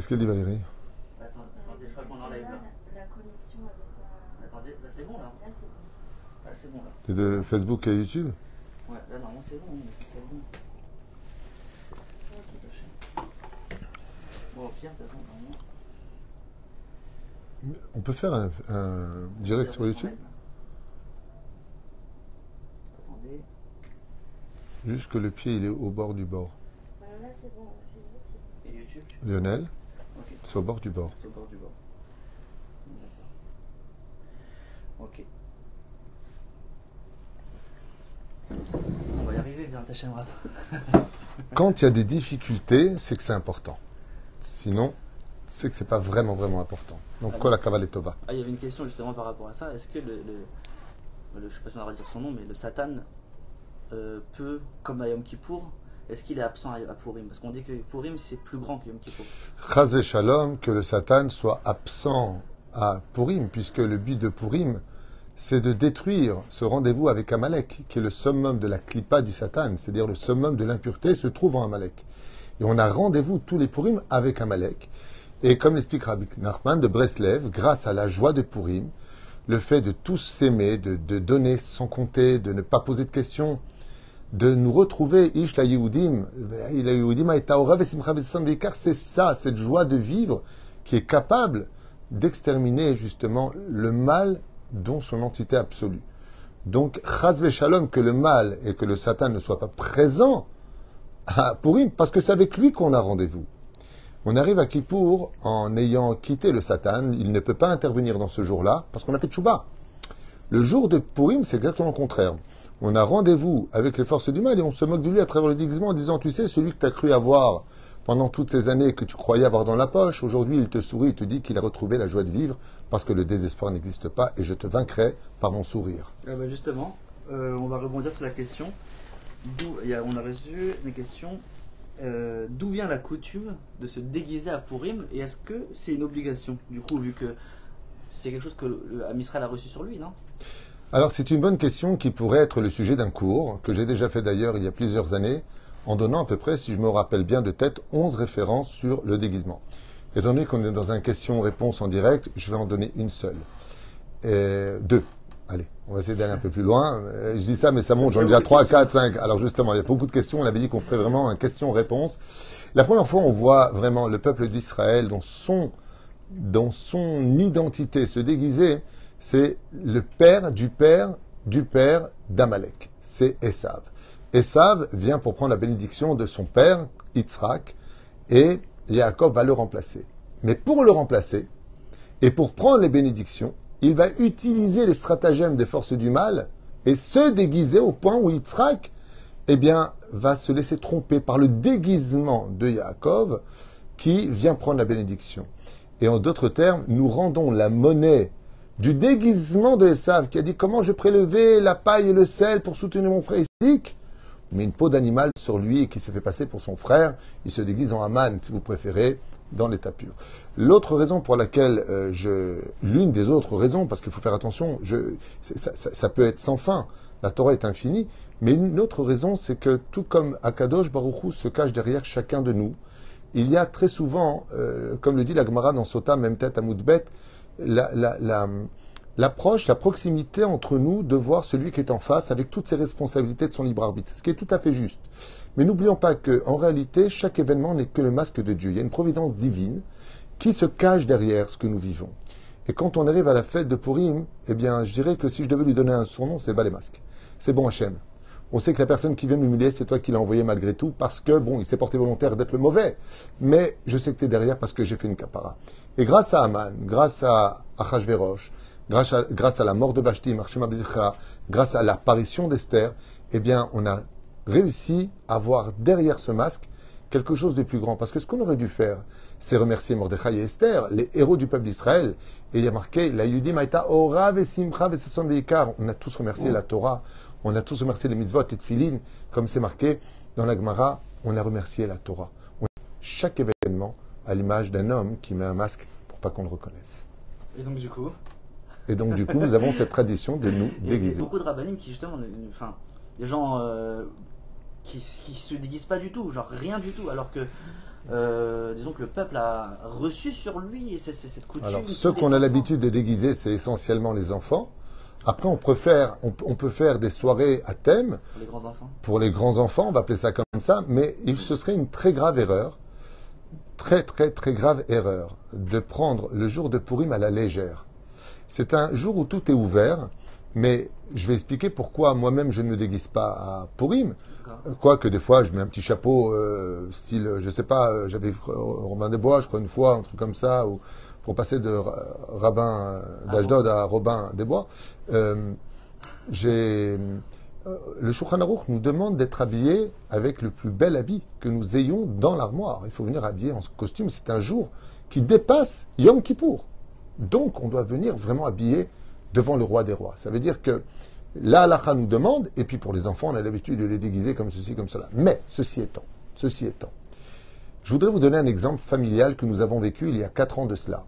Qu'est-ce qu'elle dit Valérie? Attends, attendez, je crois qu'on enlève là. La connexion avec Attendez, là c'est bon là. Là, c'est bon. Là c'est bon là. De Facebook et YouTube? Ouais, là normalement c'est bon, c'est bon. Bon, de façon, normalement. On peut faire un, un direct sur YouTube? Attendez. Juste que le pied il est au bord du bord. Voilà, là, c'est bon. Facebook, c'est bon. Et YouTube? Tu- Lionel, c'est au bord du bord. c'est au bord du bord. Ok. On va y arriver, bien, Quand il y a des difficultés, c'est que c'est important. Sinon, c'est que c'est pas vraiment vraiment important. Donc, quoi la cavale est tova Ah, il y avait une question justement par rapport à ça. Est-ce que le, le, le- je sais pas si on va dire son nom, mais le Satan euh, peut, comme à Yom Kippour, est-ce qu'il est absent à, Purim? Parce qu'on dit que Purim c'est plus grand que Yom Kippour. Chaz Shalom, que le Satan soit absent à Purim, puisque le but de Purim, c'est de détruire ce rendez-vous avec Amalek, qui est le summum de la clipa du Satan, c'est-à-dire le summum de l'impureté, se trouve en Amalek. Et on a rendez-vous tous les Purim avec Amalek. Et comme l'explique Rabbi Nachman de Breslev, grâce à la joie de Purim, le fait de tous s'aimer, de, de donner sans compter, de ne pas poser de questions, de nous retrouver, Ish la Yehudim, veikar, c'est ça, cette joie de vivre qui est capable d'exterminer justement le mal dont son entité absolue. Donc, chas shalom, que le mal et que le Satan ne soient pas présents à Purim, parce que c'est avec lui qu'on a rendez-vous. On arrive à Kippour en ayant quitté le Satan, il ne peut pas intervenir dans ce jour-là, parce qu'on a fait Tchouba. Le jour de Purim, c'est exactement le contraire. On a rendez-vous avec les forces du mal et on se moque de lui à travers le déguisement en disant, tu sais, celui que tu as cru avoir pendant toutes ces années que tu croyais avoir dans la poche, aujourd'hui il te sourit, il te dit qu'il a retrouvé la joie de vivre parce que le désespoir n'existe pas et je te vaincrai par mon sourire. Ah bah justement, euh, on va rebondir sur la question. On a reçu une question. euh, D'où vient la coutume de se déguiser à Purim et est-ce que c'est une obligation? Du coup, vu que c'est quelque chose que Amisraël a reçu sur lui, non? Alors c'est une bonne question qui pourrait être le sujet d'un cours que j'ai déjà fait d'ailleurs il y a plusieurs années en donnant à peu près, si je me rappelle bien de tête, 11 références sur le déguisement. Étant donné qu'on est dans un question-réponse en direct, je vais en donner une seule. Et deux. Allez, on va essayer d'aller un peu plus loin. Euh, Je dis ça, mais ça monte, j'en ai déjà 3, 4, 5. Alors justement, il y a beaucoup de questions. On avait dit qu'on ferait vraiment un question-réponse. La première fois, on voit vraiment le peuple d'Israël dans son, dans son identité se déguiser. C'est le père du père du père d'Amalek. C'est Esav. Esav vient pour prendre la bénédiction de son père, Yitzhak, et Yaakov va le remplacer. Mais pour le remplacer, et pour prendre les bénédictions, il va utiliser les stratagèmes des forces du mal et se déguiser au point où Yitzhak, eh bien, va se laisser tromper par le déguisement de Yaakov qui vient prendre la bénédiction. Et en d'autres termes, nous rendons la monnaie du déguisement de Esav qui a dit comment je prélever la paille et le sel pour soutenir mon frère Isaac? Mais une peau d'animal sur lui et qui se fait passer pour son frère. Il se déguise en Aman, si vous préférez, dans l'état pur. L'autre raison pour laquelle euh, je, l'une des autres raisons, parce qu'il faut faire attention, je, ça, peut être sans fin. La Torah est infinie, mais une autre raison, c'est que tout comme Akadosh Baruch Hu se cache derrière chacun de nous, il y a très souvent, euh, comme le dit la Gemara dans Sota, même tête à Moudbet, la, la, la, l'approche, la proximité entre nous de voir celui qui est en face avec toutes ses responsabilités de son libre arbitre, ce qui est tout à fait juste. Mais n'oublions pas que, en réalité, chaque événement n'est que le masque de Dieu. Il y a une providence divine qui se cache derrière ce que nous vivons. Et quand on arrive à la fête de Purim, eh bien, je dirais que si je devais lui donner un surnom, c'est bas les. C'est bon Hachem. On sait que la personne qui vient m'humilier, c'est toi qui l'as envoyé malgré tout, parce que, bon, il s'est porté volontaire d'être le mauvais. Mais je sais que tu es derrière parce que j'ai fait une capara. Et grâce à Aman, grâce à Achashverosh, grâce à, grâce à la mort de Marshima Bezichra, grâce à l'apparition d'Esther, eh bien, on a réussi à voir derrière ce masque quelque chose de plus grand. Parce que ce qu'on aurait dû faire, c'est remercier Mordechai et Esther, les héros du peuple d'Israël. Et il y a marqué, la Yudim Aïta Ora Vesimcha. On a tous remercié la Torah, on a tous remercié les mitzvot et Tfilin, comme c'est marqué dans la Gemara, on a remercié la Torah. On chaque événement à l'image d'un homme qui met un masque pour pas qu'on le reconnaisse. Et donc, du coup, Et donc, du coup, nous avons cette tradition de nous il y a déguiser. beaucoup de rabbinim qui, justement, enfin, des gens euh, qui, qui se déguisent pas du tout, genre rien du tout, alors que euh, disons que le peuple a reçu sur lui c'est- cette coutume. Alors, ceux qu'on a l'habitude de déguiser, c'est essentiellement les enfants. Après, on peut, faire, on, on peut faire des soirées à thème Pour les grands enfants. pour les grands enfants, on va appeler ça comme ça, mais il, ce serait une très grave erreur, très très très grave erreur, de prendre le jour de Purim à la légère. C'est un jour où tout est ouvert, mais je vais expliquer pourquoi moi-même je ne me déguise pas à Purim. D'accord. Quoique des fois je mets un petit chapeau, euh, style, je sais pas, euh, j'avais euh, Robin des Bois, je crois une fois, un truc comme ça, ou pour passer de ra- rabbin euh, d'Ashdod à Robin des Bois. Euh, j'ai euh, le Shulchan Aruch nous demande d'être habillés avec le plus bel habit que nous ayons dans l'armoire. Il faut venir habillé en costume. C'est un jour qui dépasse Yom Kippour. Donc, on doit venir vraiment habillé devant le roi des rois. Ça veut dire que la halakha nous demande, et puis pour les enfants, on a l'habitude de les déguiser comme ceci, comme cela. Mais, ceci étant, ceci étant, je voudrais vous donner un exemple familial que nous avons vécu il y a quatre ans de cela,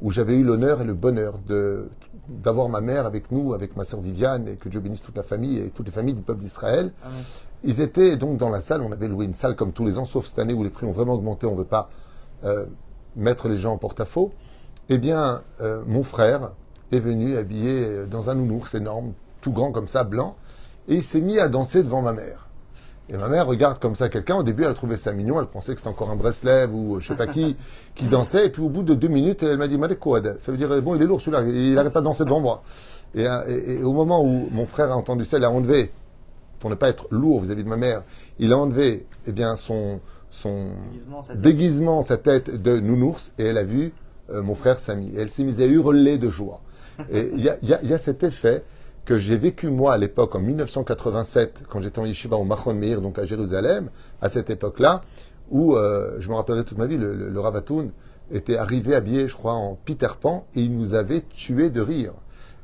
où j'avais eu l'honneur et le bonheur de d'avoir ma mère avec nous, avec ma sœur Viviane, et que Dieu bénisse toute la famille et toutes les familles du peuple d'Israël. Amen. Ils étaient donc dans la salle, on avait loué une salle comme tous les ans, sauf cette année où les prix ont vraiment augmenté, on ne veut pas euh, mettre les gens en porte-à-faux. Eh bien, euh, mon frère est venu habillé dans un nounours énorme, tout grand comme ça, blanc, et il s'est mis à danser devant ma mère. Et ma mère regarde comme ça quelqu'un. Au début, elle a trouvé ça mignon. Elle pensait que c'était encore un Breslev ou euh, je sais pas qui qui dansait. Et puis au bout de deux minutes, elle m'a dit Malek. Ça veut dire bon, il est lourd celui-là. Il n'arrête pas de danser devant moi. Et, euh, et- et au moment où mon frère a entendu ça, il a enlevé pour ne pas être lourd vis-à-vis de ma mère. Il a enlevé eh bien son son Déguisement, sa tête de nounours, et elle a vu euh, mon frère Samy. Et elle s'est mise à hurler de joie. Et il y a, il y a- il y a cet effet que j'ai vécu moi à l'époque en 1987, quand j'étais en yeshiva au Machon Meir, donc à Jérusalem, à cette époque-là, où euh, je me rappellerai toute ma vie, le, le, le Rav Atoun était arrivé habillé, je crois, en Peter Pan, et il nous avait tués de rire.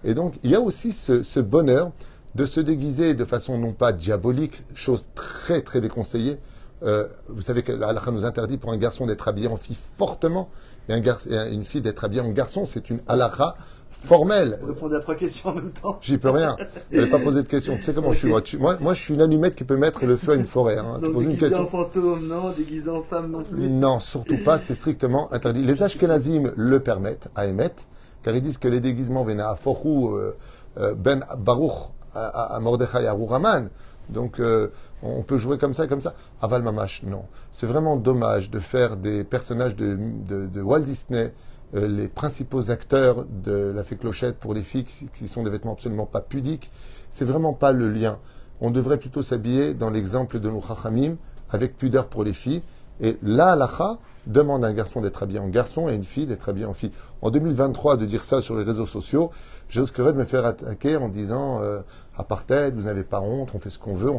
Et donc, il y a aussi ce, ce bonheur de se déguiser de façon non pas diabolique, chose très très déconseillée. Euh, vous savez que la halakha nous interdit pour un garçon d'être habillé en fille fortement, et, un gar- et un- une fille d'être habillée en garçon. C'est une halakha formelle. Vous répondez à trois questions en même temps. J'y peux rien. Je n'avais pas posé de question. Tu sais comment je suis moi, Tu- moi, moi, je suis une allumette qui peut mettre le feu à une forêt. Hein. Donc une déguisé question. en fantôme, non? Déguisé en femme, non plus? Non, surtout pas, c'est strictement interdit. Les Ashkenazim le permettent à émettre, car ils disent que les déguisements viennent à Forou, euh, euh, Ben Baruch, à, à, Mordechai, à Rouraman. Donc, euh, on peut jouer comme ça, comme ça. Aval Mamash, non. C'est vraiment dommage de faire des personnages de, de, de Walt Disney, les principaux acteurs de la fée clochette pour les filles qui, sont des vêtements absolument pas pudiques. C'est vraiment pas le lien. On devrait plutôt s'habiller dans l'exemple de nos Chachamim, avec pudeur pour les filles. Et la halakha demande à un garçon d'être habillé en garçon et une fille d'être habillée en fille. En 2023, de dire ça sur les réseaux sociaux, je risquerais de me faire attaquer en disant euh, apartheid, vous n'avez pas honte, on fait ce qu'on veut.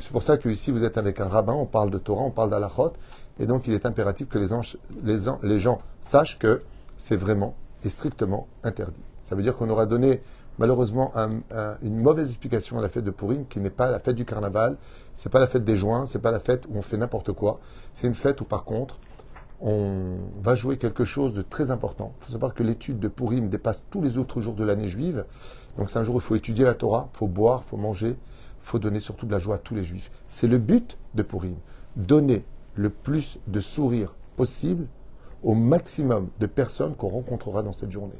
C'est pour ça que ici vous êtes avec un rabbin, on parle de Torah, on parle d'Alachot, et donc il est impératif que les gens sachent que c'est vraiment et strictement interdit. Ça veut dire qu'on aura donné malheureusement un- un- une mauvaise explication à la fête de Purim, qui n'est pas la fête du carnaval, c'est pas la fête des joints, c'est pas la fête où on fait n'importe quoi. C'est une fête où par contre on va jouer quelque chose de très important. Il faut savoir que l'étude de Purim dépasse tous les autres jours de l'année juive. Donc c'est un jour où il faut étudier la Torah, il faut boire, il faut manger, il faut donner surtout de la joie à tous les juifs. C'est le but de Purim. Donner le plus de sourires possible au maximum de personnes qu'on rencontrera dans cette journée.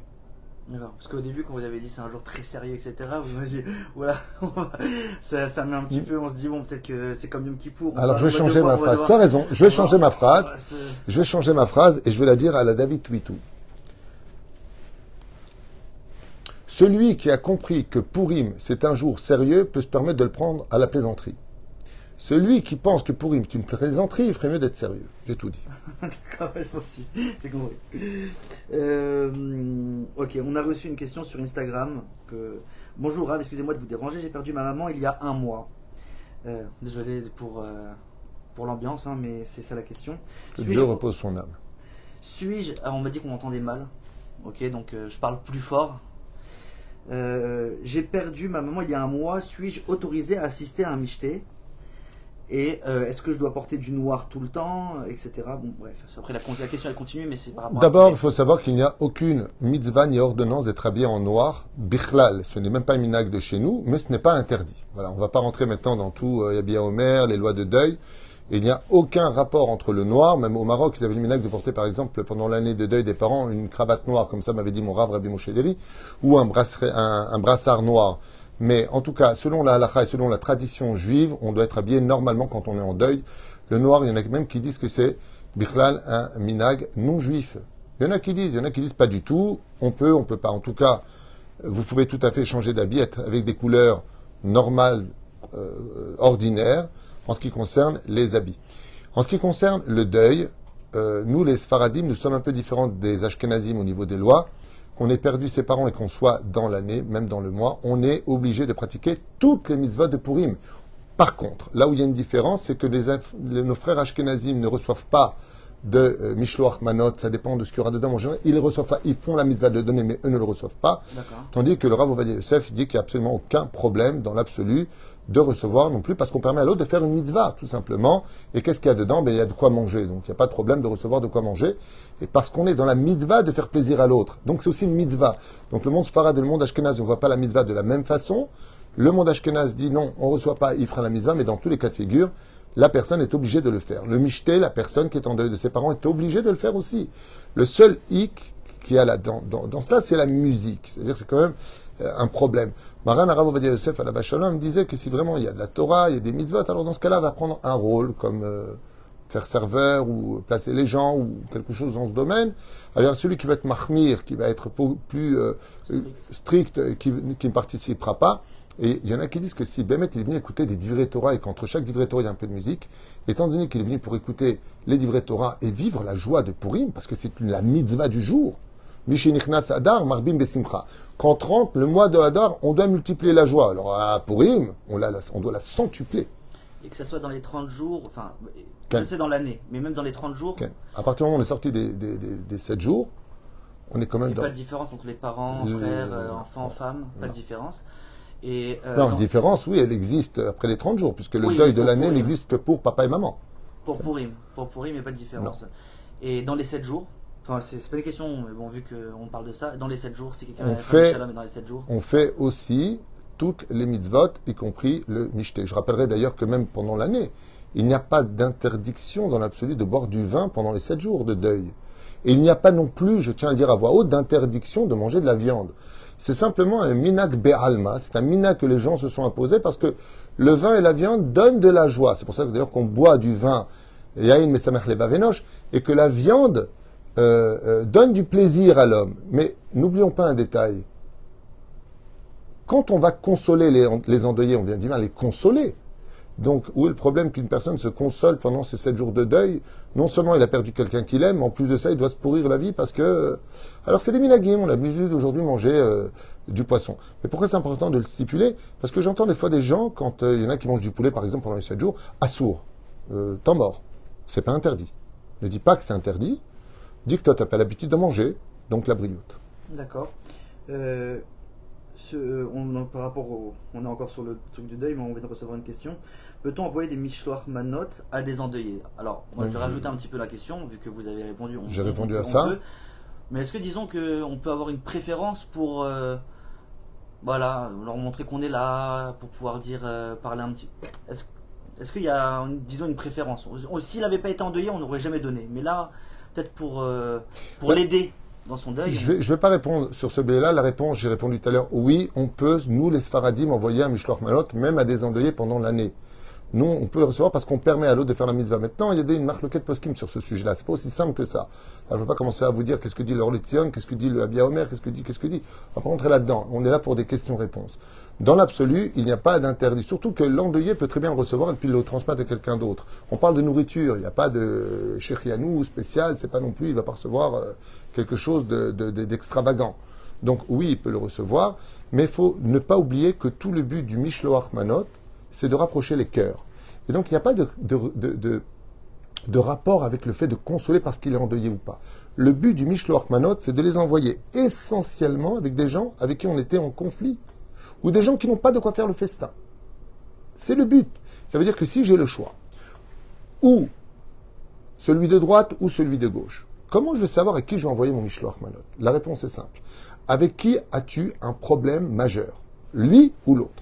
D'accord. Parce qu'au début, quand vous avez dit c'est un jour très sérieux, etc., vous m'avez dit, voilà, ça, ça met un petit peu, on se dit, bon, peut-être que c'est comme Yom Kippour. Alors va- je vais changer devoir- ma phrase. devoir- Tu as raison, je vais changer ma phrase. Je vais changer ma phrase et je vais la dire à la David Twitou. Celui qui a compris que Purim c'est un jour sérieux peut se permettre de le prendre à la plaisanterie. Celui qui pense que Purim est une plaisanterie, il ferait mieux d'être sérieux. J'ai tout dit. D'accord, aussi, j'ai compris. Euh, ok, on a reçu une question sur Instagram. Que... Bonjour Rav, excusez-moi de vous déranger, j'ai perdu ma maman il y a un mois. Euh, désolé pour, euh, pour l'ambiance, hein, mais c'est ça la question. Que Dieu repose son âme. Suis-je. Ah, on m'a dit qu'on m'entendait mal. Ok, donc je parle plus fort. J'ai perdu ma maman il y a un mois. Suis-je autorisé à assister à un michté? Et euh, est-ce que je dois porter du noir tout le temps Etc. Bon, bref. Après, la, la question elle continue, mais c'est par rapport D'abord, il faut savoir qu'il n'y a aucune mitzvah ni ordonnance d'être habillé en noir. Bichlal, ce n'est même pas un minag de chez nous, mais ce n'est pas interdit. Voilà, on ne va pas rentrer maintenant dans tout euh, Yabia Omer, les lois de deuil. Et il n'y a aucun rapport entre le noir, même au Maroc, ils avaient le minac de porter par exemple pendant l'année de deuil des parents une cravate noire, comme ça m'avait dit mon rave Rabbi Moshe Deri, ou un, bracelet- un, un brassard noir. Mais en tout cas, selon la halakha et selon la tradition juive, on doit être habillé normalement quand on est en deuil. Le noir, il y en a même qui disent que c'est bichlal, un minag non juif. Il y en a qui disent, il y en a qui disent pas du tout. On peut, on peut pas. En tout cas, vous pouvez tout à fait changer d'habit avec des couleurs normales, euh, ordinaires, en ce qui concerne les habits. En ce qui concerne le deuil, euh, nous les Sfaradim, nous sommes un peu différents des Ashkenazim au niveau des lois. Qu'on ait perdu ses parents et qu'on soit dans l'année, même dans le mois, on est obligé de pratiquer toutes les mitzvot de Purim. Par contre, là où il y a une différence, c'est que les, Af- les- nos frères Ashkenazim ne reçoivent pas de euh, Mishloach Manot, ça dépend de ce qu'il y aura dedans. En général, ils reçoivent pas, ils font la mitzvah de donner, mais eux ne le reçoivent pas. Tandis que le Rav Ovadia Yosef dit qu'il n'y a absolument aucun problème dans l'absolu de recevoir non plus, parce qu'on permet à l'autre de faire une mitzvah, tout simplement. Et qu'est-ce qu'il y a dedans? Ben, Il y a de quoi manger. Donc il n'y a pas de problème de recevoir de quoi manger. Et parce qu'on est dans la mitzvah de faire plaisir à l'autre. Donc c'est aussi une mitzvah. Donc le monde Sfarad et le monde Ashkenaz ne voient pas la mitzvah de la même façon. Le monde Ashkenaz dit non, on ne reçoit pas, il fera la mitzvah, mais dans tous les cas de figure, la personne est obligée de le faire. Le michté, la personne qui est en deuil de ses parents, est obligée de le faire aussi. Le seul hic qu'il y a là dans, dans, dans cela, c'est la musique. C'est-à-dire c'est quand même euh, un problème. Maran Arav Ovadia Yosef à la disait que si vraiment il y a de la Torah, il y a des mitzvot, alors dans ce cas-là, va prendre un rôle comme euh, faire serveur ou placer les gens ou quelque chose dans ce domaine. Alors celui qui va être mahmir, qui va être plus euh, Strict. euh, qui, qui ne participera pas. Et il y en a qui disent que si Bémet il est venu écouter des divrei Torah et qu'entre chaque divrei Torah il y a un peu de musique, étant donné qu'il est venu pour écouter les divrei Torah et vivre la joie de Purim, parce que c'est la mitzvah du jour, Adar, Marbim Besimcha. Quand rentre le mois de Hadar, on doit multiplier la joie. Alors à Purim, on, la, on doit la centupler. Et que ça soit dans les 30 jours, enfin, c'est dans l'année, mais même dans les 30 jours, Ok. À partir du moment où on est sorti des, des, des, des 7 jours, on est quand il même n'y a dans... pas de différence entre les parents, Euh, frères, euh, enfants, non. femmes, pas de différence. Et, euh, Non, dans- différence, oui, elle existe après les 30 jours, puisque le Oui, deuil de l'année n'existe que pour papa et maman. Pour Purim, pour Purim, il n'y a pas de différence. Et dans les 7 jours, c'est pas une question, mais bon, vu qu'on parle de ça, dans les 7 jours, si quelqu'un a fait- mais dans les 7 jours, on fait aussi toutes les mitzvot, y compris le mishté. Je rappellerai d'ailleurs que même pendant l'année, il n'y a pas d'interdiction dans l'absolu de boire du vin pendant les sept jours de deuil. Et il n'y a pas non plus, je tiens à le dire à voix haute, d'interdiction de manger de la viande. C'est simplement un minak be'alma, c'est un minak que les gens se sont imposés parce que le vin et la viande donnent de la joie. C'est pour ça que d'ailleurs qu'on boit du vin, yain mesamech levavenosh, et que la viande euh, euh, donne du plaisir à l'homme. Mais n'oublions pas un détail quand on va consoler les, les endeuillés, on vient dire les consoler. Donc, où est le problème qu'une personne se console pendant ces sept jours de deuil? Non seulement il a perdu quelqu'un qu'il aime, mais en plus de ça, il doit se pourrir la vie parce que... Alors, c'est des minagim, on a l'habitude d'aujourd'hui manger euh, du poisson. Mais pourquoi c'est important de le stipuler? Parce que j'entends des fois des gens, quand euh, il y en a qui mangent du poulet, par exemple, pendant les sept jours, assourd, euh, temps mort. C'est pas interdit. Ne dis pas que c'est interdit. Dis que toi, tu n'as pas l'habitude de manger, donc la brioute. D'accord. Euh, ce- on, par rapport au, on est encore sur le truc du deuil, mais on vient de recevoir une question. Peut-on envoyer des mishloach manot à des endeuillés? Alors, moi, je vais Mhm. rajouter un petit peu la question, vu que vous avez répondu. on- J'ai on- répondu à ça. peut. Mais est-ce que disons que on peut avoir une préférence pour, euh, voilà, leur montrer qu'on est là, pour pouvoir dire, euh, parler un petit. Est-ce qu'il y a, disons, une préférence? S'il n'avait pas été endeuillé, on n'aurait jamais donné. Mais là, peut-être pour, euh, pour Ouais. l'aider dans son deuil. Je vais, je vais pas répondre sur ce billet-là. La réponse, j'ai répondu tout à l'heure, oui, on peut, nous les Sfaradim, envoyer un Mishloach Manot, même à des endeuillés pendant l'année. Nous, on peut le recevoir parce qu'on permet à l'autre de faire la mitzvah. Maintenant, il y a des, une marque loquette poskim sur ce sujet-là. C'est pas aussi simple que ça. Alors, je ne vais pas commencer à vous dire qu'est-ce que dit le Horletzion, qu'est-ce que dit le Abia qu'est-ce que dit, qu'est-ce que dit. On va pas rentrer là-dedans. On est là pour des questions-réponses. Dans l'absolu, il n'y a pas d'interdit. Surtout que l'endeuillé peut très bien le recevoir et puis le transmettre à quelqu'un d'autre. On parle de nourriture. Il n'y a pas de chéchianou spécial. C'est pas non plus, il va pas recevoir euh, quelque chose de- de- de- d'extravagant. Donc oui, il peut le recevoir, mais il faut ne pas oublier que tout le but du Mishloach Manot, c'est de rapprocher les cœurs. Et donc il n'y a pas de, rapport avec le fait de consoler parce qu'il est endeuillé ou pas. Le but du Mishloach Manot, c'est de les envoyer essentiellement avec des gens avec qui on était en conflit, ou des gens qui n'ont pas de quoi faire le festin. C'est le but. Ça veut dire que si j'ai le choix, ou celui de droite ou celui de gauche, comment je vais savoir à qui je vais envoyer mon Mishloach Manot La réponse est simple. Avec qui as-tu un problème majeur? Lui ou l'autre?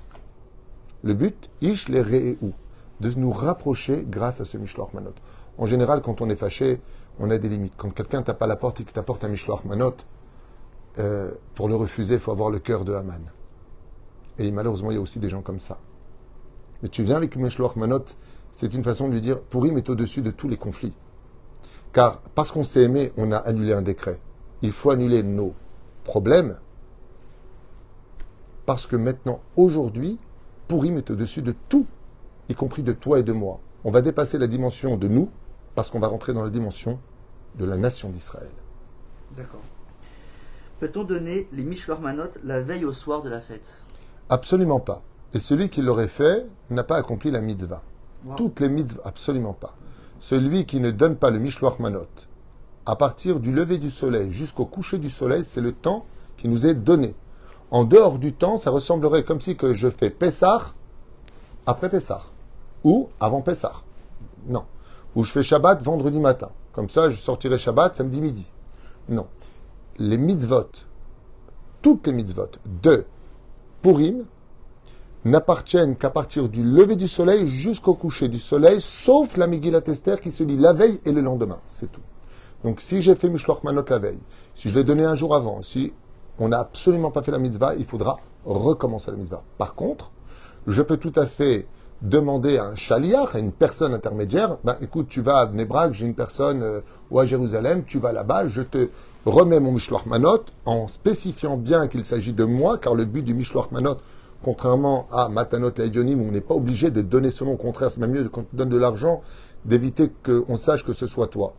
Le but, ish les où de nous rapprocher grâce à ce Mishloach Manot. En général, quand on est fâché, on a des limites. Quand quelqu'un tape à la porte et qu'il t'apporte un Mishloach Manot, euh, pour le refuser, il faut avoir le cœur de Haman. Et malheureusement, il y a aussi des gens comme ça. Mais tu viens avec Mishloach Manot, c'est une façon de lui dire Pourim est au-dessus de tous les conflits. Car parce qu'on s'est aimé, on a annulé un décret. Il faut annuler nos problèmes. Parce que maintenant, aujourd'hui, Pourim est au-dessus de tout, y compris de toi et de moi. On va dépasser la dimension de nous, parce qu'on va rentrer dans la dimension de la nation d'Israël. D'accord. Peut-on donner les Mishloach Manot la veille au soir de la fête? Absolument pas. Et celui qui l'aurait fait n'a pas accompli la mitzvah. Wow. Toutes les mitzvahs, absolument pas. Celui qui ne donne pas le Mishloach Manot, à partir du lever du soleil jusqu'au coucher du soleil, c'est le temps qui nous est donné. En dehors du temps, ça ressemblerait comme si je fais Pessah après Pessah. Ou avant Pessah. Non. Ou je fais Shabbat vendredi matin. Comme ça, je sortirai Shabbat samedi midi. Non. Les mitzvot, toutes les mitzvot de Purim, n'appartiennent qu'à partir du lever du soleil jusqu'au coucher du soleil, sauf la Megillat Esther qui se lit la veille et le lendemain. C'est tout. Donc si j'ai fait Mishloach Manot la veille, si je l'ai donné un jour avant, si on n'a absolument pas fait la mitzvah, il faudra recommencer la mitzvah. Par contre, je peux tout à fait demander à un chaliach, à une personne intermédiaire, ben écoute, tu vas à Nebrak, j'ai une personne, euh, ou à Jérusalem, tu vas là-bas, je te remets mon Mishloach Manot en spécifiant bien qu'il s'agit de moi, car le but du Mishloach Manot, contrairement à Matanot Laïdionim, on n'est pas obligé de donner son nom, au contraire, c'est même mieux quand on donne de l'argent, d'éviter qu'on sache que ce soit toi.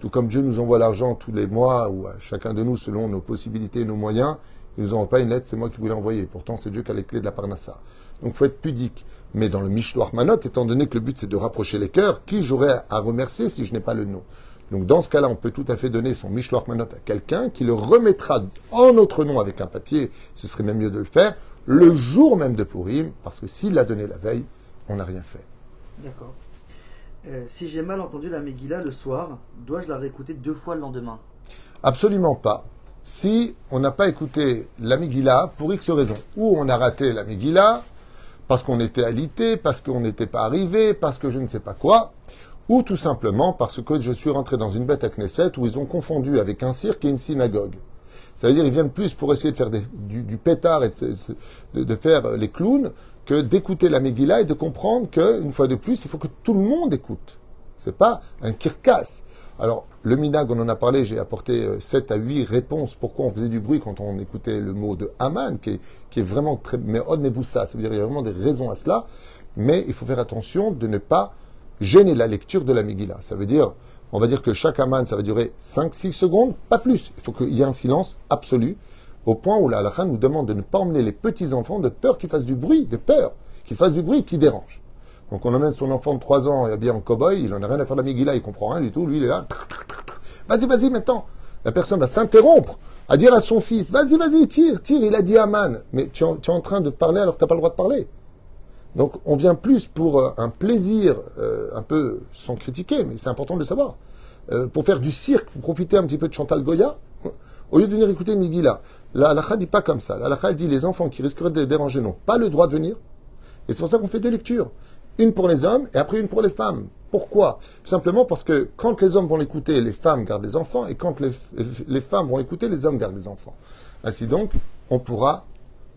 Tout comme Dieu nous envoie l'argent tous les mois, ou à chacun de nous selon nos possibilités et nos moyens, il nous envoie pas une lettre, c'est moi qui vous l'ai. Pourtant, c'est Dieu qui a les clés de la Parnassa. Donc, faut être pudique. Mais dans le Mishloach Manot, étant donné que le but c'est de rapprocher les cœurs, qui j'aurais à remercier si je n'ai pas le nom? Donc, dans ce cas-là, on peut tout à fait donner son Mishloach Manot à quelqu'un qui le remettra en notre nom avec un papier, ce serait même mieux de le faire, le jour même de Purim, parce que s'il l'a donné la veille, on n'a rien fait. D'accord. Euh, si j'ai mal entendu la Megillah le soir, dois-je la réécouter deux fois le lendemain? Absolument pas. Si on n'a pas écouté la Megillah pour X raisons, ou on a raté la Megillah parce qu'on était alité, parce qu'on n'était pas arrivé, parce que je ne sais pas quoi, ou tout simplement parce que je suis rentré dans une bête à Knesset où ils ont confondu avec un cirque et une synagogue. Ça veut dire qu'ils viennent plus pour essayer de faire du, pétard et de faire les clowns que d'écouter la Megillah et de comprendre qu'une fois de plus, il faut que tout le monde écoute. C'est pas un kirkas. Alors, le minag, on en a parlé, j'ai apporté euh, 7 à 8 réponses pourquoi on faisait du bruit quand on écoutait le mot de Haman, qui est, qui est vraiment très. Mais od ça veut dire qu'il y a vraiment des raisons à cela. Mais il faut faire attention de ne pas gêner la lecture de la Megillah. Ça veut dire, on va dire que chaque Haman, ça va durer 5-6 secondes, pas plus. Il faut qu'il y ait un silence absolu, au point où la halakha nous demande de ne pas emmener les petits-enfants de peur qu'ils fassent du bruit, de peur, qu'ils fassent du bruit qui dérange. Donc on emmène son enfant de 3 ans habillé en cow-boy, il en a rien à faire de la Megillah, il comprend rien du tout, lui il est là. Vas-y, vas-y maintenant. La personne va s'interrompre à dire à son fils, vas-y, vas-y, tire, tire, il a dit Aman. Mais tu es, en, train de parler alors que tu n'as pas le droit de parler. Donc on vient plus pour euh, un plaisir, euh, un peu sans critiquer, mais c'est important de le savoir. Euh, pour faire du cirque, pour profiter un petit peu de Chantal Goya, au lieu de venir écouter Megillah. La halakha dit pas comme ça. La halakha dit les enfants qui risqueraient de déranger n'ont pas le droit de venir. Et c'est pour ça qu'on fait deux lectures. Une pour les hommes et après une pour les femmes. Pourquoi? Tout simplement parce que quand les hommes vont l'écouter, les femmes gardent les enfants, et quand les, les femmes vont écouter, les hommes gardent les enfants. Ainsi donc, on pourra,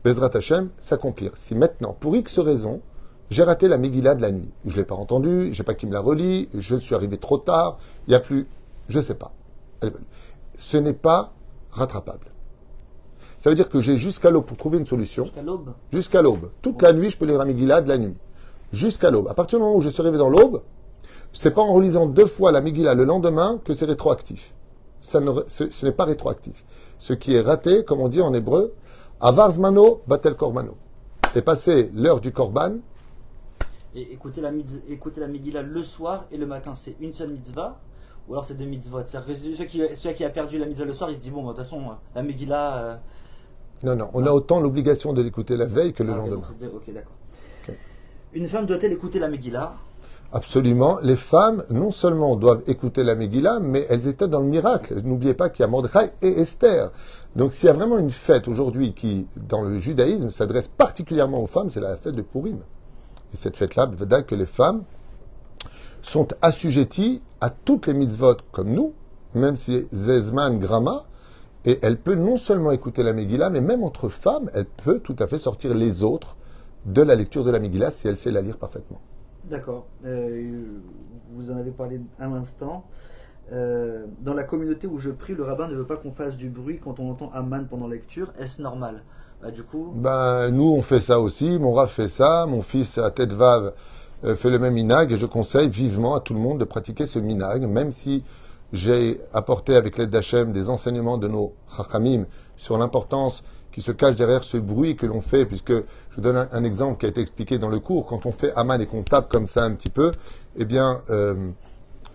Bezrat Hashem, s'accomplir. Si maintenant, pour X raison, j'ai raté la Megillah de la nuit, je ne l'ai pas entendue, je sais pas qui me l'a relit, je suis arrivé trop tard, il n'y a plus, je sais pas. Ce n'est pas rattrapable. Ça veut dire que j'ai jusqu'à l'aube pour trouver une solution. Jusqu'à l'aube Jusqu'à l'aube. Toute la nuit, je peux lire la Megillah de la nuit. Jusqu'à l'aube. À partir du moment où je suis arrivé dans l'aube, c'est pas en relisant deux fois la Megillah le lendemain que c'est rétroactif. Ça ne, ce, n'est pas rétroactif. Ce qui est raté, comme on dit en hébreu, avarzmano batel kormano. Et passer l'heure du korban, Et écouter la, écouter la Megillah le soir et le matin, c'est une seule mitzvah Ou alors c'est deux mitzvot? C'est-à-dire que celui qui, celui qui a perdu la mitzvah le soir, il se dit, bon, de toute façon, la Megillah... non, non, on a autant l'obligation de l'écouter la veille que le ah, lendemain. ok, d'accord. Une femme doit-elle écouter la Megillah? Absolument. Les femmes, non seulement doivent écouter la Megillah, mais elles étaient dans le miracle. N'oubliez pas qu'il y a Mordechai et Esther. Donc s'il y a vraiment une fête aujourd'hui qui, dans le judaïsme, s'adresse particulièrement aux femmes, c'est la fête de Purim. et cette fête-là, que les femmes sont assujetties à toutes les mitzvot comme nous, même si Zezman Grama, et elle peut non seulement écouter la Megillah, mais même entre femmes, elle peut tout à fait sortir les autres de la lecture de la Megillah si elle sait la lire parfaitement. D'accord. Euh, vous en avez parlé un instant. Euh, dans la communauté où je prie, le rabbin ne veut pas qu'on fasse du bruit quand on entend Aman pendant la lecture. Est-ce normal? Bah, Du coup, Ben, nous, on fait ça aussi. Mon Rav fait ça. Mon fils, à tête vave, euh, fait le même minag. Et je conseille vivement à tout le monde de pratiquer ce minag, même si j'ai apporté avec l'aide d'Hachem des enseignements de nos chachamim sur l'importance qui se cache derrière ce bruit que l'on fait, puisque je vous donne un, exemple qui a été expliqué dans le cours. Quand on fait Aman et qu'on tape comme ça un petit peu, eh bien, euh,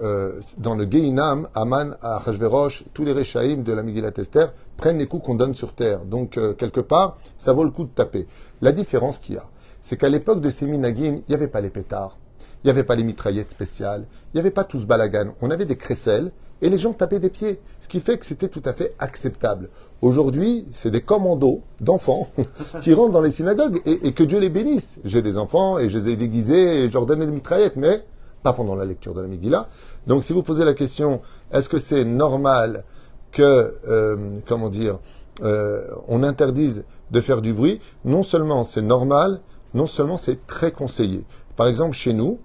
euh, dans le Geinam, Aman, à Hashverosh, tous les Rechaïm de la Megillat Esther prennent les coups qu'on donne sur terre. Donc, euh, quelque part, ça vaut le coup de taper. La différence qu'il y a, c'est qu'à l'époque de ces minagim, il n'y avait pas les pétards, il n'y avait pas les mitraillettes spéciales, il n'y avait pas tout ce balagan. On avait des crécelles et les gens tapaient des pieds, ce qui fait que c'était tout à fait acceptable. Aujourd'hui, c'est des commandos d'enfants qui rentrent dans les synagogues et, que Dieu les bénisse. J'ai des enfants et je les ai déguisés et je leur donnais des mitraillettes, mais pas pendant la lecture de la Megillah. Donc, si vous posez la question, est-ce que c'est normal que, euh, comment dire, euh, on interdise de faire du bruit? Non seulement c'est normal, non seulement c'est très conseillé. Par exemple, chez nous,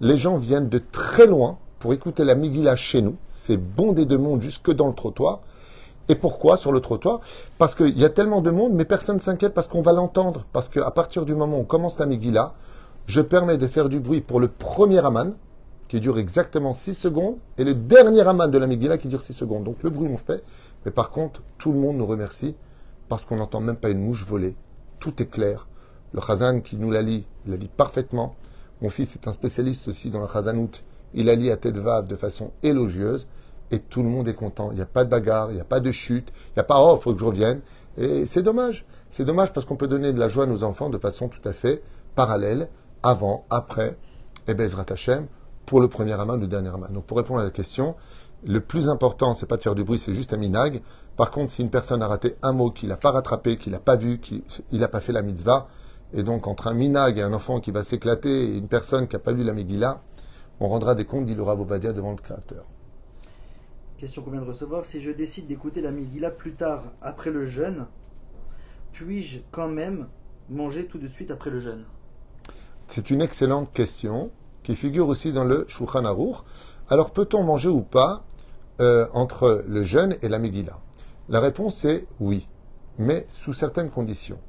les gens viennent de très loin pour écouter la Megillah chez nous. C'est bon des deux mondes jusque dans le trottoir. Et pourquoi sur le trottoir? Parce qu'il y a tellement de monde, mais personne ne s'inquiète parce qu'on va l'entendre. Parce qu'à partir du moment où on commence la Megillah, je permets de faire du bruit pour le premier Aman, qui dure exactement 6 secondes, et le dernier Aman de la Megillah qui dure 6 secondes. Donc le bruit on fait, mais par contre, tout le monde nous remercie parce qu'on n'entend même pas une mouche voler. Tout est clair. Le Chazan qui nous la lit, il la lit parfaitement. Mon fils est un spécialiste aussi dans le Chazanout. Il la lit à tête vave de façon élogieuse et tout le monde est content. Il n'y a pas de bagarre, il n'y a pas de chute, il n'y a pas oh, faut que je revienne. Et c'est dommage. C'est dommage parce qu'on peut donner de la joie à nos enfants de façon tout à fait parallèle, avant, après, et Bezrat Hashem, pour le premier aman, le dernier aman. Donc pour répondre à la question, le plus important, c'est pas de faire du bruit, c'est juste un minag. Par contre, si une personne a raté un mot, qu'il n'a pas rattrapé, qu'il n'a pas vu, qu'il n'a pas fait la mitzvah, et donc entre un minag et un enfant qui va s'éclater et une personne qui n'a pas lu la Megillah, on rendra des comptes, dit le Rav Ovadia, devant le Créateur. question qu'on vient de recevoir. Si je décide d'écouter la Megillah plus tard, après le jeûne, puis-je quand même manger tout de suite après le jeûne? C'est une excellente question qui figure aussi dans le Shulchan Aruch. Alors peut-on manger ou pas euh, entre le jeûne et la Megillah? La réponse est oui, mais sous certaines conditions.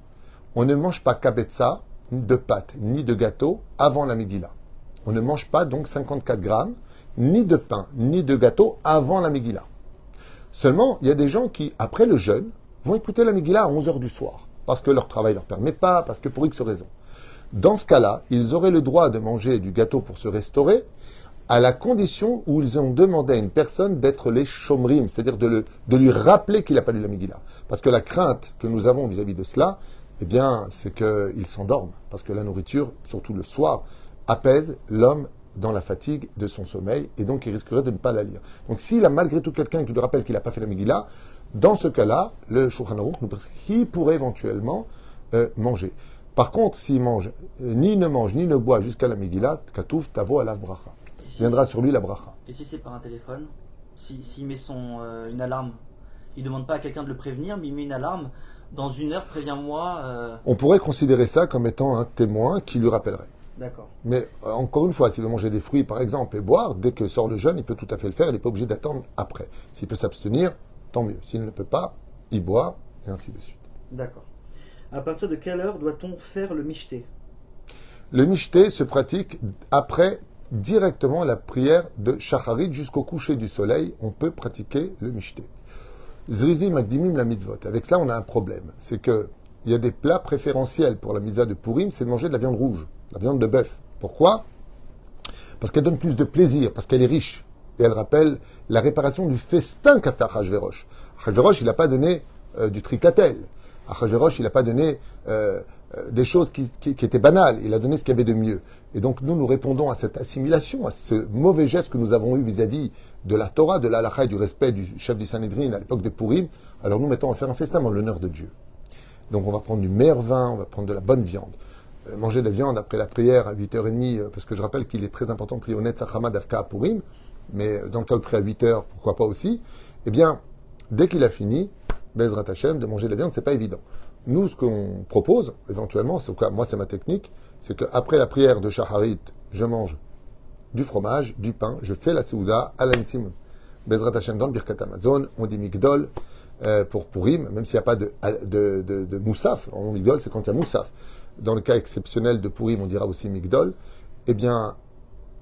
On ne mange pas kabetza, de pâte, ni de gâteau avant la Megillah. On ne mange pas donc 54 grammes, ni de pain, ni de gâteau avant la Megillah. Seulement, il y a des gens qui, après le jeûne, vont écouter la Megillah à 11h du soir, parce que leur travail ne leur permet pas, parce que pour X raison. Dans ce cas-là, ils auraient le droit de manger du gâteau pour se restaurer, à la condition où ils ont demandé à une personne d'être les chomrim, c'est-à-dire de, lui rappeler qu'il n'a pas lu la Megillah. Parce que la crainte que nous avons vis-à-vis de cela, eh bien, c'est qu'ils s'endorment. Parce que la nourriture, surtout le soir, apaise l'homme dans la fatigue de son sommeil, et donc il risquerait de ne pas la lire. Donc s'il a malgré tout quelqu'un qui lui rappelle qu'il n'a pas fait la Megillah, dans ce cas-là, le Shulchan nous prescrit qu'il pourrait éventuellement euh, manger. Par contre, s'il mange, euh, ni ne mange, ni ne boit jusqu'à la Megillah, Katouf, Tavo, Alav Bracha. Si, Viendra sur lui la Bracha. et si c'est par un téléphone S'il si, s'il met son, euh, une alarme Il demande pas à quelqu'un de le prévenir, mais il met une alarme. Dans une heure, préviens-moi. On pourrait considérer ça comme étant un témoin qui lui rappellerait. D'accord. Mais euh, encore une fois, s'il veut manger des fruits, par exemple, et boire, dès que sort le jeûne, il peut tout à fait le faire, il n'est pas obligé d'attendre après. S'il peut s'abstenir, tant mieux. S'il ne peut pas, il boit, et ainsi de suite. D'accord. À partir de quelle heure doit-on faire le michté? Le mishté se pratique après directement la prière de Shacharit jusqu'au coucher du soleil. On peut pratiquer le mishté. Zrizi Magdimim la mitzvot. Avec cela, on a un problème. C'est que il y a des plats préférentiels pour la mitzvah de Purim, c'est de manger de la viande rouge, la viande de bœuf. Pourquoi? Parce qu'elle donne plus de plaisir, parce qu'elle est riche. Et elle rappelle la réparation du festin qu'a fait Achashverosh. Achashverosh, il n'a pas donné euh, du tricatel. Achashverosh, il n'a pas donné euh, euh, des choses qui, étaient banales. Il a donné ce qu'il y avait de mieux. Et donc, nous, nous répondons à cette assimilation, à ce mauvais geste que nous avons eu vis-à-vis de la Torah, de l'Alacha et du respect du chef du Sanhedrin à l'époque de Purim. Alors, nous mettons à faire un festin en l'honneur de Dieu. Donc on va prendre du meilleur vin, on va prendre de la bonne viande. Euh, manger de la viande après la prière à 8h30, euh, parce que je rappelle qu'il est très important de prier au Netzachama d'Afka à Purim, mais euh, dans le cas où il prie à 8h, pourquoi pas aussi, eh bien, dès qu'il a fini, Bezrat Hashem, de manger de la viande, c'est pas évident. Nous, ce qu'on propose, éventuellement, c'est quoi Moi, c'est ma technique, c'est qu'après la prière de Shaharit, je mange du fromage, du pain, je fais la Seouda à l'Ansim. Bezrat Hashem dans le Birkat Amazon, on dit Migdol pour Purim, même s'il n'y a pas de, de, de, de Moussaf. En Migdol, c'est quand il y a Moussaf. Dans le cas exceptionnel de Purim, on dira aussi Migdol. Eh bien,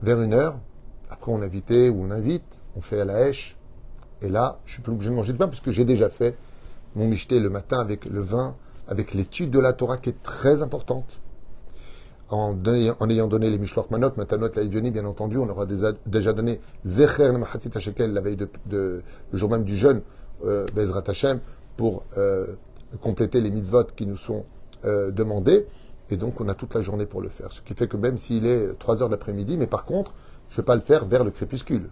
vers une heure, après on invitait ou on invite, on fait à la hache. Et là, je suis plus obligé de manger de pain parce que j'ai déjà fait mon michté le matin avec le vin, avec l'étude de la Torah qui est très importante. En, ayant donné les Mishloch Manot, Matanot, la bien entendu, on aura déjà donné Zecher Mahatzit Hashekel la veille de- le jour même du jeûne, euh, Bezrat Hashem, pour euh, compléter les mitzvot qui nous sont euh, demandés. Et donc, on a toute la journée pour le faire. Ce qui fait que même s'il est 3 heures d'après-midi, mais par contre, je ne vais pas le faire vers le crépuscule.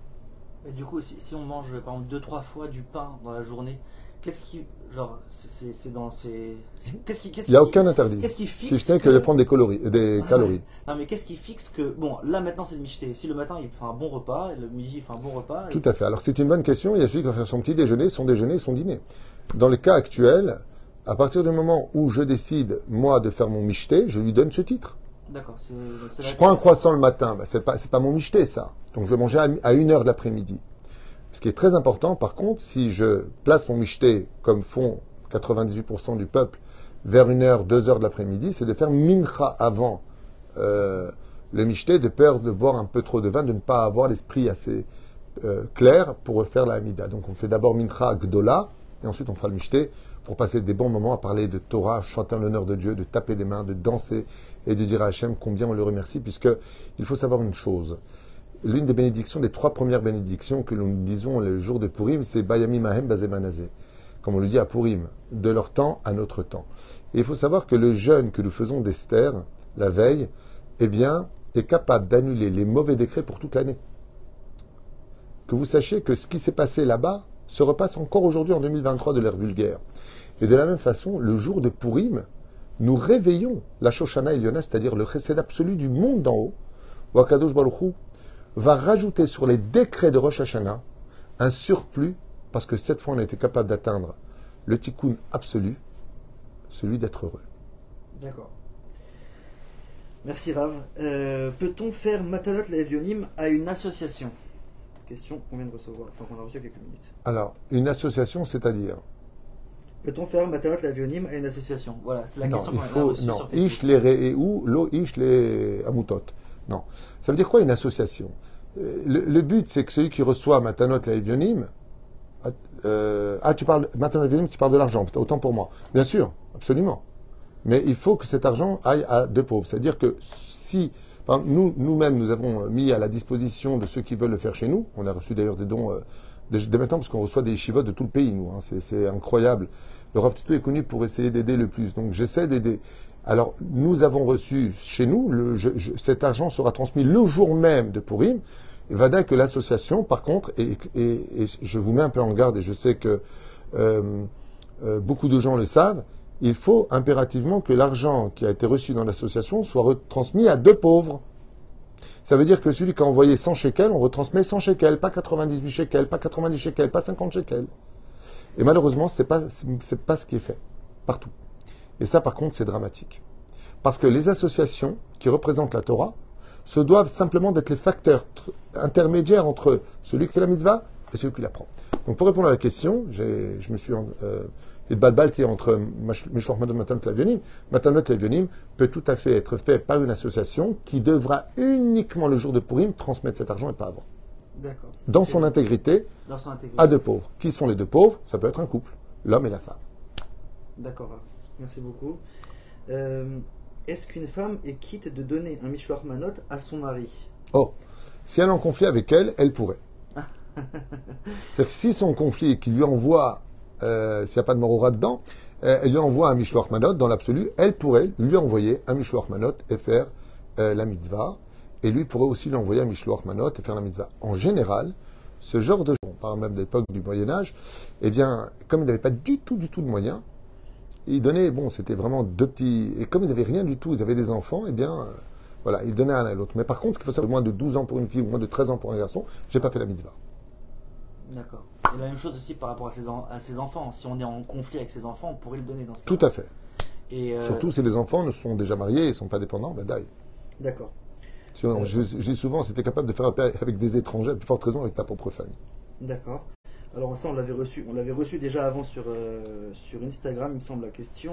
Et du coup, si, si on mange par exemple deux trois fois du pain dans la journée, qu'est-ce qui genre c'est- dans ces qu'est-ce qui qu'est-ce Il n'y a qui- aucun interdit. Qu'est-ce qui Si fixe ce n'est que de prendre des, calories, des Ouais. calories. Non mais qu'est-ce qui fixe que bon là maintenant c'est le michté. Si le matin il fait un bon repas, et le midi il fait un bon repas. et- Tout à fait. Alors c'est une bonne question. Il y a celui qui va faire son petit déjeuner, son déjeuner son dîner. Dans le cas actuel, à partir du moment où je décide, moi, de faire mon michté, je lui donne ce titre. D'accord. Je prends un croissant le matin, bah, c'est pas, mon michté, ça. Donc je vais manger à, à une heure de l'après-midi. Ce qui est très important, par contre, si je place mon michté, comme font 98% du peuple, vers une heure, deux heures de l'après-midi, c'est de faire mincha avant euh, le michté, de peur de boire un peu trop de vin, de ne pas avoir l'esprit assez euh, clair pour faire la hamida. Donc on fait d'abord mincha gdola, et ensuite on fera le michté pour passer des bons moments à parler de Torah, chanter en l'honneur de Dieu, de taper des mains, de danser et de dire à Hachem combien on le remercie, puisque il faut savoir une chose. L'une des bénédictions, des trois premières bénédictions que nous disons le jour de Purim, c'est Bayami Mahem Bazemanazé. Comme on le dit à Purim, de leur temps à notre temps. Et il faut savoir que le jeûne que nous faisons d'Esther, la veille, eh bien, est capable d'annuler les mauvais décrets pour toute l'année. Que vous sachiez que ce qui s'est passé là-bas se repasse encore aujourd'hui en 2023 de l'ère vulgaire. Et de la même façon, le jour de Purim, nous réveillons la Shoshana Eliona, c'est-à-dire le chesed absolu du monde d'en haut, où Akadosh va rajouter sur les décrets de Rosh Hashanah un surplus, parce que cette fois on a été capable d'atteindre le tikkun absolu, celui d'être heureux. D'accord. Merci Rav. Euh, Peut-on faire Matanot Levionim à une association? Question qu'on vient de recevoir, enfin qu'on a reçu il y a quelques minutes. Alors, une association, c'est-à-dire Peut-on faire Matanot Levionim à une association? Voilà, c'est la Non, question qu'on a reçue non. sur Facebook. Ish les rééou, lo ish les amutot. Non. Ça veut dire quoi une association? Euh, le, le but, c'est que celui qui reçoit Matanot la euh, ah, tu parles, Matanot la tu parles de l'argent, autant pour moi. Bien sûr, absolument. Mais il faut que cet argent aille à deux pauvres. C'est-à-dire que si, nous, nous-mêmes, nous avons mis à la disposition de ceux qui veulent le faire chez nous, on a reçu d'ailleurs des dons euh, dès, maintenant, parce qu'on reçoit des chivotes de tout le pays, nous. hein. c'est, incroyable. Le Rav Tutu est connu pour essayer d'aider le plus. Donc j'essaie d'aider. Alors, nous avons reçu chez nous, le, je- cet argent sera transmis le jour même de Purim. Il va dire que l'association, par contre, et, et- et je vous mets un peu en garde, et je sais que euh, euh, beaucoup de gens le savent, il faut impérativement que l'argent qui a été reçu dans l'association soit retransmis à deux pauvres. Ça veut dire que celui qui a envoyé 100 shekels, on retransmet 100 shekels, pas 98 shekels, pas 90 shekels, pas 50 shekels. Et malheureusement, pas, c'est pas ce qui est fait. Partout. Et ça, par contre, c'est dramatique. Parce que les associations qui représentent la Torah se doivent simplement d'être les facteurs intermédiaires entre celui qui fait la mitzvah et celui qui la prend. Donc, pour répondre à la question, je me suis euh, et balbalti entre Mash- Mishloach Madon Matanot Lavionim. Matanot Lavionim peut tout à fait être fait par une association qui devra uniquement le jour de Purim transmettre cet argent et pas avant. D'accord. Dans son intégrité, Dans son intégrité. à deux pauvres. Qui sont les deux pauvres? Ça peut être un couple, l'homme et la femme. D'accord, merci beaucoup. Euh, Est-ce qu'une femme est quitte de donner un Mishloach Manot à son mari? Oh, si elle est en conflit avec elle, elle pourrait. C'est-à-dire que si son conflit est qu'il lui envoie, euh, s'il n'y a pas de morora dedans, euh, elle lui envoie un Mishloach Manot, dans l'absolu, elle pourrait lui envoyer un Mishloach Manot et faire euh, la mitzvah. Et lui pourrait aussi lui envoyer un Mishloach Manot et faire la mitzvah. En général, ce genre de on parle même de l'époque du Moyen-Âge, eh bien, comme il n'avait pas du tout, du tout de moyens, Ils donnaient, bon, c'était vraiment deux petits. Et comme ils n'avaient rien du tout, ils avaient des enfants, eh bien, voilà, ils donnaient à l'un et l'autre. Mais par contre, ce qu'il faut savoir, moins de 12 ans pour une fille ou moins de 13 ans pour un garçon, j'ai pas fait la mitzvah. D'accord. Et la même chose aussi par rapport à ses, en- à ses enfants. Si on est en conflit avec ses enfants, on pourrait le donner dans ce cas. Tout à fait. Et euh, Surtout si les enfants ne sont déjà mariés et ne sont pas dépendants, ben d'ailleurs. D'accord. Si on- je, je dis souvent, es capable de faire la paix avec des étrangers, à plus forte raison avec ta propre famille. D'accord. Alors ça, on l'avait reçu. On l'avait reçu déjà avant sur, euh, sur Instagram, il me semble, la question.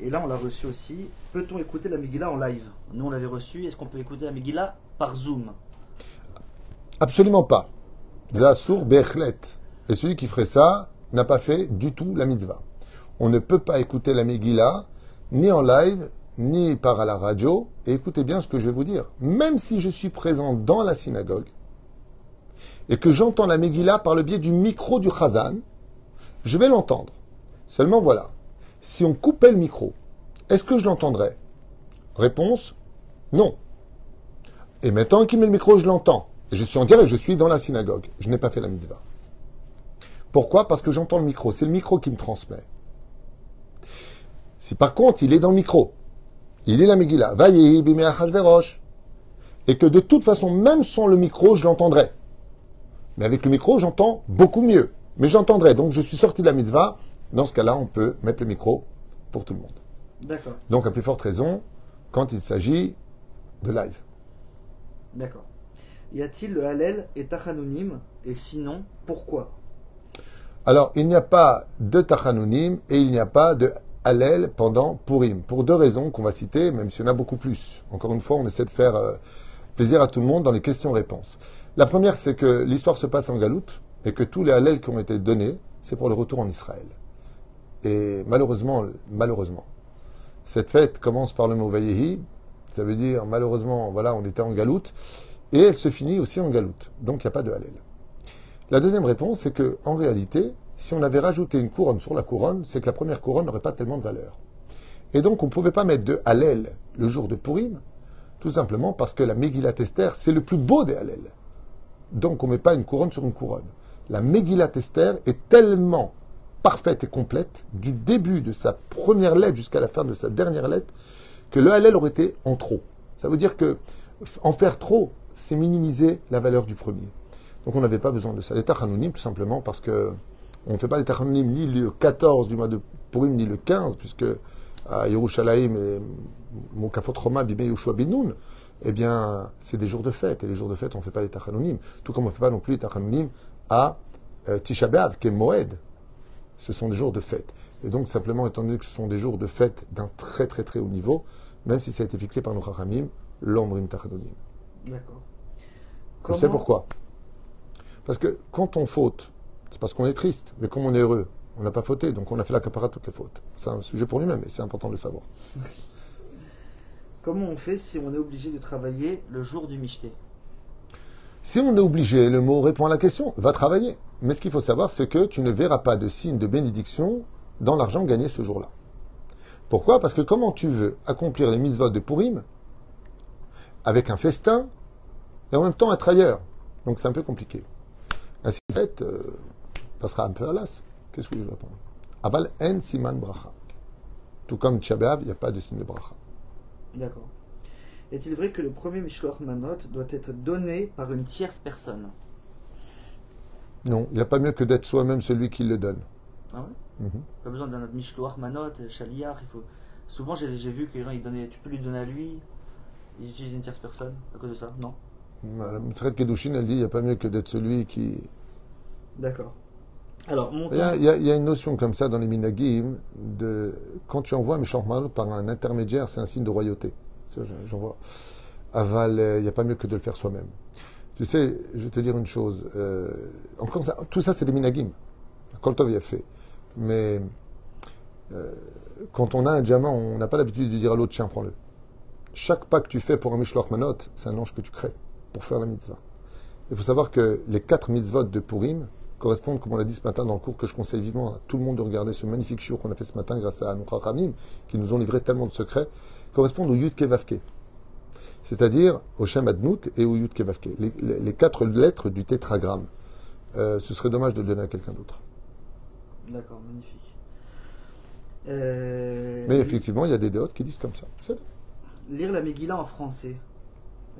Et là, on l'a reçu aussi. Peut-on écouter la Megillah en live? Nous, on l'avait reçu. Est-ce qu'on peut écouter la Megillah par Zoom? Absolument pas. Zasur Bechlet. Et celui qui ferait ça n'a pas fait du tout la mitzvah. On ne peut pas écouter la Megillah ni en live, ni par à la radio. Et écoutez bien ce que je vais vous dire. Même si je suis présent dans la synagogue et que j'entends la Megillah par le biais du micro du Chazan, je vais l'entendre. Seulement voilà. Si on coupait le micro, est-ce que je l'entendrais? Réponse non. Et maintenant qu'il met le micro, je l'entends. Et je suis en direct, je suis dans la synagogue. Je n'ai pas fait la mitzvah. Pourquoi? Parce que j'entends le micro. C'est le micro qui me transmet. Si par contre, il est dans le micro, il est la Megillah, Vayehi Achashverosh, et que de toute façon, même sans le micro, je l'entendrai. Mais avec le micro, j'entends beaucoup mieux. Mais j'entendrai. Donc je suis sorti de la mitzvah. Dans ce cas-là, on peut mettre le micro pour tout le monde. D'accord. Donc à plus forte raison, quand il s'agit de live. D'accord. Y a-t-il le Hallel et Tachanunim Et sinon, pourquoi Alors, il n'y a pas de Tachanunim et il n'y a pas de Hallel pendant Purim. Pour deux raisons qu'on va citer, même s'il y en a beaucoup plus. Encore une fois, on essaie de faire euh, plaisir à tout le monde dans les questions-réponses. La première, c'est que l'histoire se passe en Galoute et que tous les Hallel qui ont été donnés, c'est pour le retour en Israël. Et malheureusement, malheureusement, cette fête commence par le mot Vayehi. Ça veut dire, malheureusement, voilà, on était en Galoute. Et elle se finit aussi en Galoute. Donc, il n'y a pas de Hallel. La deuxième réponse, c'est que, en réalité, si on avait rajouté une couronne sur la couronne, c'est que la première couronne n'aurait pas tellement de valeur. Et donc, on ne pouvait pas mettre de Hallel le jour de Purim, tout simplement parce que la Megillat Esther, c'est le plus beau des Hallel. Donc, on ne met pas une couronne sur une couronne. La Megillat Esther est tellement parfaite et complète, du début de sa première lettre jusqu'à la fin de sa dernière lettre, que le Hallel aurait été en trop. Ça veut dire que en faire trop, c'est minimiser la valeur du premier. Donc on n'avait pas besoin de ça. Tachanounim, tout simplement parce que on ne fait pas les Tachanounim ni le 14 du mois de Purim, ni le 15, puisque à Yerushalayim et Mokafot Roma, Bimei Yoshua Binoun, eh bien, c'est des jours de fête. Et les jours de fête, on ne fait pas les Tachanounim. Tout comme on ne fait pas non plus les Tachanounim à euh, qui est Moed. Ce sont des jours de fête. Et donc, simplement, étant donné que ce sont des jours de fête d'un très très très haut niveau, même si ça a été fixé par nos Chachamim, l'Omrim Tachanounim. D'accord. Vous savez pourquoi Parce que quand on faute, c'est parce qu'on est triste, mais comme on est heureux, on n'a pas fauté, donc on a fait la capara toutes les fautes. C'est un sujet pour lui-même, et c'est important de le savoir. Comment on fait si on est obligé de travailler le jour du Michté? Si on est obligé, le mot répond à la question, va travailler. Mais ce qu'il faut savoir, c'est que tu ne verras pas de signe de bénédiction dans l'argent gagné ce jour-là. Pourquoi? Parce que comment tu veux accomplir les mises de Purim avec un festin et en même temps être ailleurs Donc c'est un peu compliqué. Ainsi, en fait, euh, passera un peu à l'as. Qu'est-ce que je vais répondre? Aval en siman bracha. Tout comme Tchabéav, il n'y a pas de signe de bracha. D'accord. Est-il vrai que le premier Mishloach Manot doit être donné par une tierce personne? Non, il n'y a pas mieux que d'être soi-même celui qui le donne. Ah ouais? Mhm. Pas besoin d'un autre Mishloach Manot, Shaliach, il faut... Souvent j'ai j'ai vu que les gens ils donnaient, tu peux lui donner à lui, ils utilisent une tierce personne à cause de ça, non? La Mitzret Kedushin, elle dit il n'y a pas mieux que d'être celui qui, D'accord. Alors, mon Il y, a, il y a- il y a une notion comme ça dans les minagim de quand tu envoies un par un intermédiaire, c'est un signe de royauté. Tu vois. Aval, euh, il n'y a pas mieux que de le faire soi-même. Tu sais, je vais te dire une chose. euh, encore ça, tout ça, c'est des minagim. Koltov y a fait. Mais euh, quand on a un diamant, on n'a pas l'habitude de dire à l'autre tiens, prends-le. Chaque pas que tu fais pour un Mishloach Manot, c'est un ange que tu crées pour faire la mitzvah. Il faut savoir que les quatre mitzvot de Purim correspondent, comme on l'a dit ce matin dans le cours, que je conseille vivement à tout le monde de regarder ce magnifique shiur qu'on a fait ce matin grâce à Anoukha Ramim, qui nous ont livré tellement de secrets, correspondent au Yud Kevavke. C'est-à-dire au Shem Adnout et au Yud Kevavke. Les, les- les quatre lettres du tétragramme. Euh, ce serait dommage de le donner à quelqu'un d'autre. D'accord, magnifique. Euh, Mais effectivement, il y a des déotes qui disent comme ça. Lire la Megillah en français.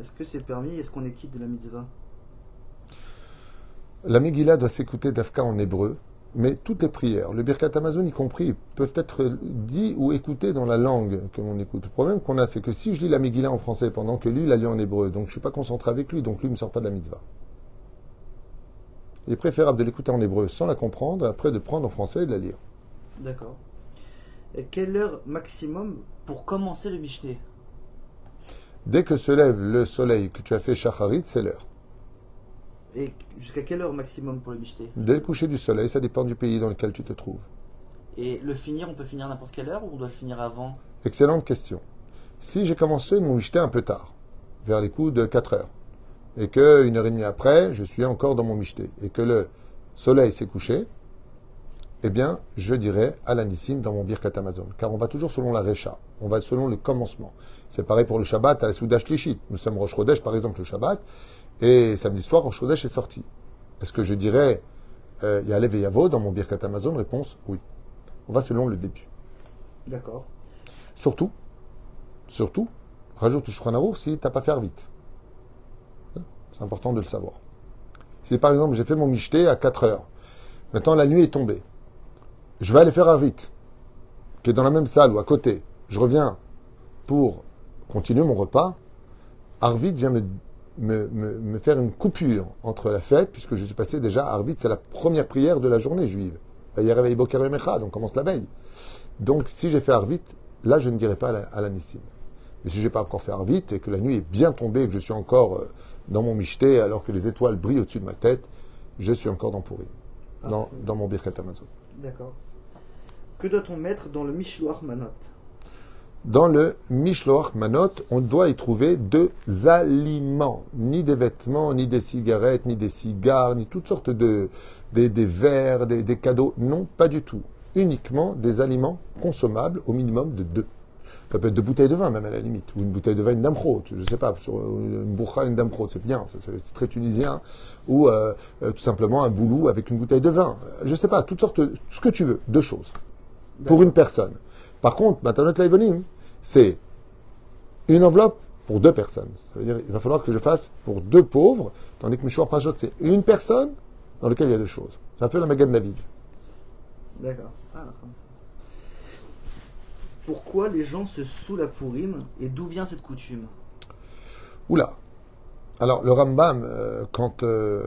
Est-ce que c'est permis? Est-ce qu'on est quitte de la mitzvah? La Megillah doit s'écouter d'Afka en hébreu, mais toutes les prières, le Birkat Amazon y compris, peuvent être dites ou écoutées dans la langue que l'on écoute. Le problème qu'on a, c'est que si je lis la Megillah en français pendant que lui, il la lit en hébreu, donc je ne suis pas concentré avec lui, donc lui ne me sort pas de la mitzvah. Il est préférable de l'écouter en hébreu sans la comprendre, après de prendre en français et de la lire. D'accord. Et quelle heure maximum pour commencer le Mishneh? Dès que se lève le soleil que tu as fait Shacharit, c'est l'heure. Et jusqu'à quelle heure maximum pour le Mishneh Dès le coucher du soleil, ça dépend du pays dans lequel tu te trouves. Et le finir, on peut finir n'importe quelle heure ou on doit le finir avant? Excellente question. Si j'ai commencé mon Mishté un peu tard, vers les coups de 4 heures, et que une heure et demie après, je suis encore dans mon Mishté, et que le soleil s'est couché, eh bien, je dirais à l'anissim dans mon Birkat Amazon. Car on va toujours selon la Recha. On va selon le commencement. C'est pareil pour le Shabbat à la Soudash Lichit. Nous sommes Rosh Chodesh, par exemple, le Shabbat. Et samedi soir, Rosh Chodesh est sorti. Est-ce que je dirais euh, Yalev et Yavo dans mon Birkat Amazon? Réponse oui. On va selon le début. D'accord. Surtout, surtout, rajoute le si tu n'as pas fait vite. C'est important de le savoir. Si par exemple j'ai fait mon michté à 4 heures, maintenant la nuit est tombée, je vais aller faire vite, qui est dans la même salle ou à côté, je reviens pour continuer mon repas, Arvit vient me, me, me, me faire une coupure entre la fête, puisque je suis passé déjà, Arvit, c'est la première prière de la journée juive. Donc on commence la veille. Donc si j'ai fait Arvit, là je ne dirai pas à la Nissim. Mais si je n'ai pas encore fait Arvit et que la nuit est bien tombée et que je suis encore euh, dans mon michté alors que les étoiles brillent au-dessus de ma tête, je suis encore dans Pourim, dans, dans mon Birkat Amazon. D'accord. Que doit-on mettre dans le Mishloach Manot? Dans le Mishloach Manot, on doit y trouver deux aliments, ni des vêtements, ni des cigarettes, ni des cigares, ni toutes sortes de des, verres, des, cadeaux. Non, pas du tout. Uniquement des aliments consommables au minimum de deux. Ça peut être deux bouteilles de vin, même à la limite. Ou une bouteille de vin, une damprot. Je ne sais pas, sur une bourra, une damprot, c'est bien, c'est très tunisien. Ou euh, euh, tout simplement un boulou avec une bouteille de vin. Je ne sais pas, toutes sortes, ce que tu veux, deux choses. Pour une personne. Par contre, Matanot Laivonim, c'est une enveloppe pour deux personnes. Ça veut dire il va falloir que je fasse pour deux pauvres, tandis que Mishwar Prajot, c'est une personne dans laquelle il y a deux choses. C'est un peu la Magan David. D'accord. Ah. Pourquoi les gens se saoulent à Purim et d'où vient cette coutume? Oula. Alors, le Rambam, euh, quand euh,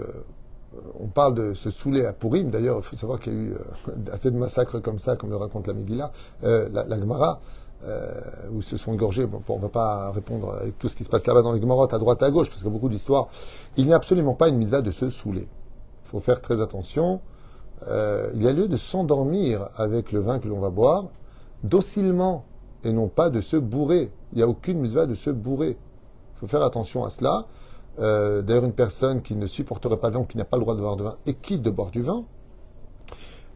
on parle de se saouler à Purim, d'ailleurs, il faut savoir qu'il y a eu euh, assez de massacres comme ça, comme le raconte la Megillah, euh, la, la Gemara, euh, où se sont égorgés. On ne va pas répondre avec tout ce qui se passe là-bas dans les Gemarotes, à droite à gauche, parce qu'il y a beaucoup d'histoires. Il n'y a absolument pas une mitzvah de se saouler. Il faut faire très attention. Euh, il y a lieu de s'endormir avec le vin que l'on va boire, docilement, et non pas de se bourrer. Il n'y a aucune mitzvah de se bourrer. Il faut faire attention à cela. Euh, D'ailleurs, une personne qui ne supporterait pas le vin, qui n'a pas le droit de boire du vin, et quitte de boire du vin,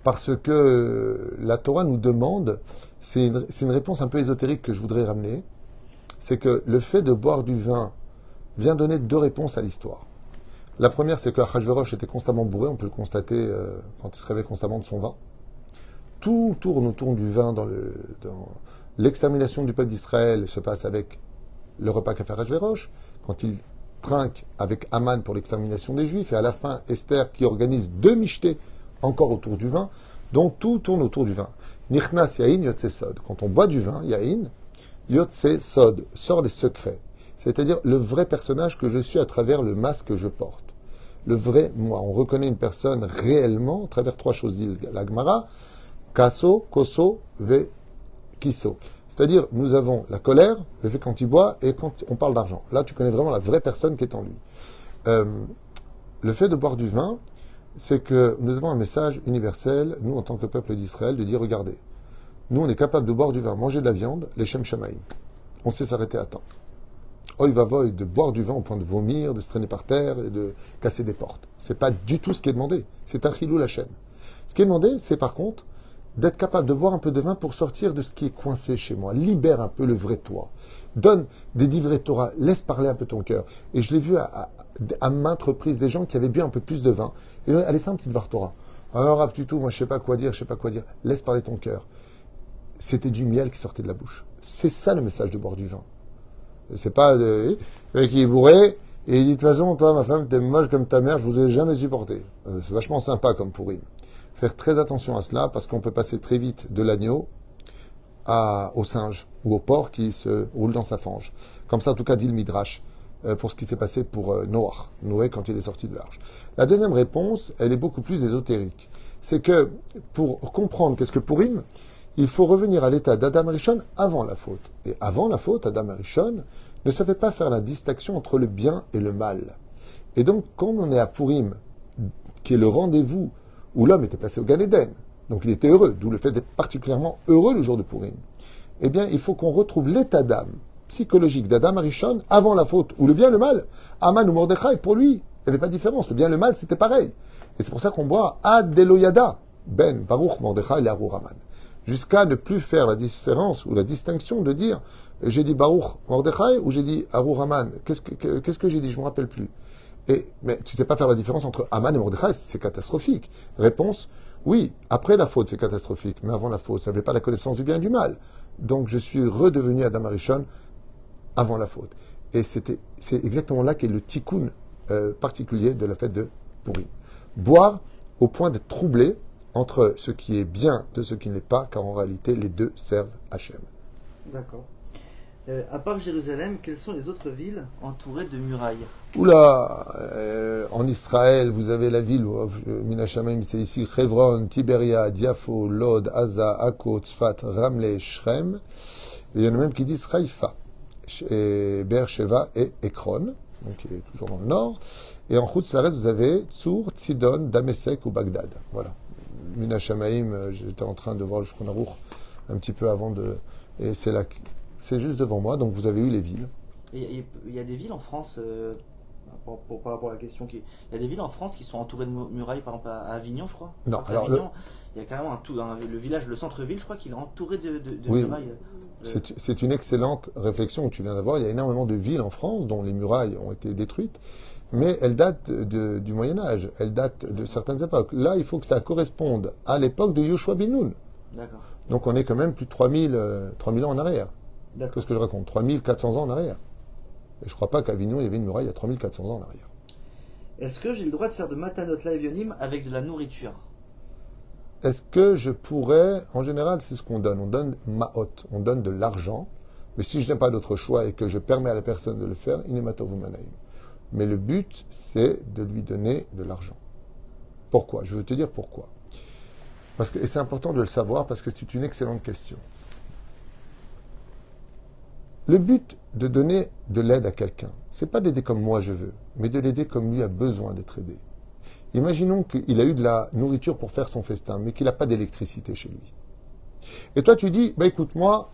parce que la Torah nous demande, c'est une, une, réponse un peu ésotérique que je voudrais ramener, c'est que le fait de boire du vin vient donner deux réponses à l'histoire. La première, c'est que Achashverosh était constamment bourré, on peut le constater euh, quand il se réveille constamment de son vin. Tout tourne autour du vin dans le... Dans L'extermination du peuple d'Israël se passe avec le repas qu'a fait Achashverosh, quand il trinque avec Aman pour l'extermination des Juifs, et à la fin, Esther qui organise deux michetés encore autour du vin. Donc tout tourne autour du vin. Nichnas yain yotse sod. Quand on boit du vin, yain, yotse sod, sort les secrets. C'est-à-dire le vrai personnage que je suis à travers le masque que je porte. Le vrai moi. On reconnaît une personne réellement à travers trois choses, la Gemara. Kaso, koso, ve, kiso. C'est-à-dire, nous avons la colère, le fait quand il boit, et quand on parle d'argent. Là, tu connais vraiment la vraie personne qui est en lui. Euh, le fait de boire du vin, c'est que nous avons un message universel, nous, en tant que peuple d'Israël, de dire, regardez, nous, on est capable de boire du vin, manger de la viande, les Shem Shamaïm. On sait s'arrêter à temps. Oy va voy de boire du vin au point de vomir, de se traîner par terre et de casser des portes. C'est pas du tout ce qui est demandé. C'est un chilou la chaîne. Ce qui est demandé, c'est par contre d'être capable de boire un peu de vin pour sortir de ce qui est coincé chez moi. Libère un peu le vrai toi. Donne des divrei Torah. Laisse parler un peu ton cœur. Et je l'ai vu à, maintes reprises des gens qui avaient bu un peu plus de vin. Et allez faire un petit var Torah. Alors, Rav, tout, moi je sais pas quoi dire, je sais pas quoi dire. Laisse parler ton cœur. c'était du miel qui sortait de la bouche. C'est ça le message de boire du vin. C'est pas le mec, il est bourré et il dit de toute façon, toi, ma femme, t'es moche comme ta mère, je vous ai jamais supporté. Euh, C'est vachement sympa comme pourri. Faire très attention à cela parce qu'on peut passer très vite de l'agneau au singe ou au porc qui se roule dans sa fange. Comme ça, en tout cas, dit le Midrash, euh, pour ce qui s'est passé pour euh, Noah, Noé quand il est sorti de l'arche. La deuxième réponse, elle est beaucoup plus ésotérique. C'est que pour comprendre qu'est-ce que Purim, il faut revenir à l'état d'Adam Arishon avant la faute. Et avant la faute, Adam Arishon ne savait pas faire la distinction entre le bien et le mal. Et donc, quand on est à Purim, qui est le rendez-vous où l'homme était placé au Gan donc il était heureux, d'où le fait d'être particulièrement heureux le jour de Purim, eh bien, il faut qu'on retrouve l'état d'âme psychologique d'Adam Arishon avant la faute, ou le bien le mal. Aman ou Mordechai, pour lui, il n'y avait pas de différence. Le bien et le mal, c'était pareil. Et c'est pour ça qu'on boit Ad Deloyada, Ben, Baruch, Mordechai, et Arur Aman. Jusqu'à ne plus faire la différence ou la distinction de dire j'ai dit Baruch Mordechai ou j'ai dit Arur Aman. Qu'est-ce que, que- qu'est-ce que j'ai dit? Je ne me rappelle plus. Mais tu sais pas faire la différence entre Aman et Mordechai, c'est catastrophique. Réponse, oui, après la faute, c'est catastrophique, mais avant la faute, ça n'avait pas la connaissance du bien et du mal. Donc je suis redevenu Adam Arishon avant la faute. Et c'est exactement là qu'est le tikkun euh, particulier de la fête de Purim. Boire au point d'être troublé entre ce qui est bien de ce qui n'est pas, car en réalité, les deux servent Hachem. D'accord. Euh, à part Jérusalem, quelles sont les autres villes entourées de murailles Oula, euh, en Israël, vous avez la ville, euh, Minashamayim, c'est ici, Hebron, Tiberia, Diafo, Lod, Aza, Akko, Tzfat, Ramle, Shrem. Il y en a même qui disent Haïfa, Beersheva et Ekron, donc qui est toujours dans le nord. Et en Laretz, vous avez Tzur, Tzidon, Damesek ou Bagdad. Voilà. Minashamayim, euh, j'étais en train de voir le Aruch un petit peu avant de... Et c'est là, c'est juste devant moi, donc vous avez eu les villes. Il y a des villes en France, euh, pour- pour- par rapport à la question, qui, il y a des villes en France qui sont entourées de mu- murailles, par exemple à Avignon, je crois. Non, alors, Avignon, il y a carrément un, tout, un- le village, le centre-ville, je crois qu'il est entouré de, de- de Oui. murailles. Euh, C'est une excellente réflexion que tu viens d'avoir. Il y a énormément de villes en France dont les murailles ont été détruites, mais elles datent de- du Moyen Âge, elles datent de certaines époques. Là, il faut que ça corresponde à l'époque de Yoshua bin Nun. D'accord. Donc on est quand même plus de 3000, euh, 3000 ans en arrière. D'accord. Qu'est-ce que je raconte 3400 ans en arrière. Et je crois pas qu'à Avignon, il y avait une muraille il y a 3400 ans en arrière. Est-ce que j'ai le droit de faire de matanot lavionim avec de la nourriture? Est-ce que je pourrais, en général, c'est ce qu'on donne. On donne maot, on donne de l'argent. Mais si je n'ai pas d'autre choix et que je permets à la personne de le faire, inématavumanaïm. Mais le but, c'est de lui donner de l'argent. Pourquoi? Je veux te dire pourquoi. Parce que, et c'est important de le savoir parce que c'est une excellente question. Le but de donner de l'aide à quelqu'un, c'est pas d'aider comme moi je veux, mais de l'aider comme lui a besoin d'être aidé. Imaginons qu'il a eu de la nourriture pour faire son festin, mais qu'il n'a pas d'électricité chez lui. Et toi, tu dis, bah écoute, moi,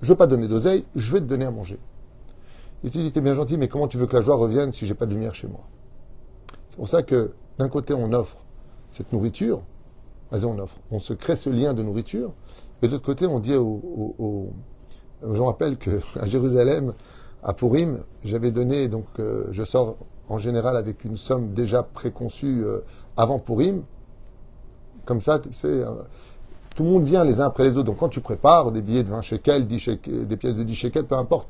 je veux pas donner d'oseille, je vais te donner à manger. Et tu dis, t'es bien gentil, mais comment tu veux que la joie revienne si j'ai pas de lumière chez moi? C'est pour ça que, d'un côté, on offre cette nourriture, on offre, on se crée ce lien de nourriture, et de l'autre côté, on dit aux, aux- aux- je me rappelle que à Jérusalem, à Purim, j'avais donné, donc euh, je sors en général avec une somme déjà préconçue euh, avant Purim. Comme ça, tu euh, tout le monde vient les uns après les autres. Donc quand tu prépares des billets de 20 shekels, 10 shekels, des pièces de 10 shekels, peu importe.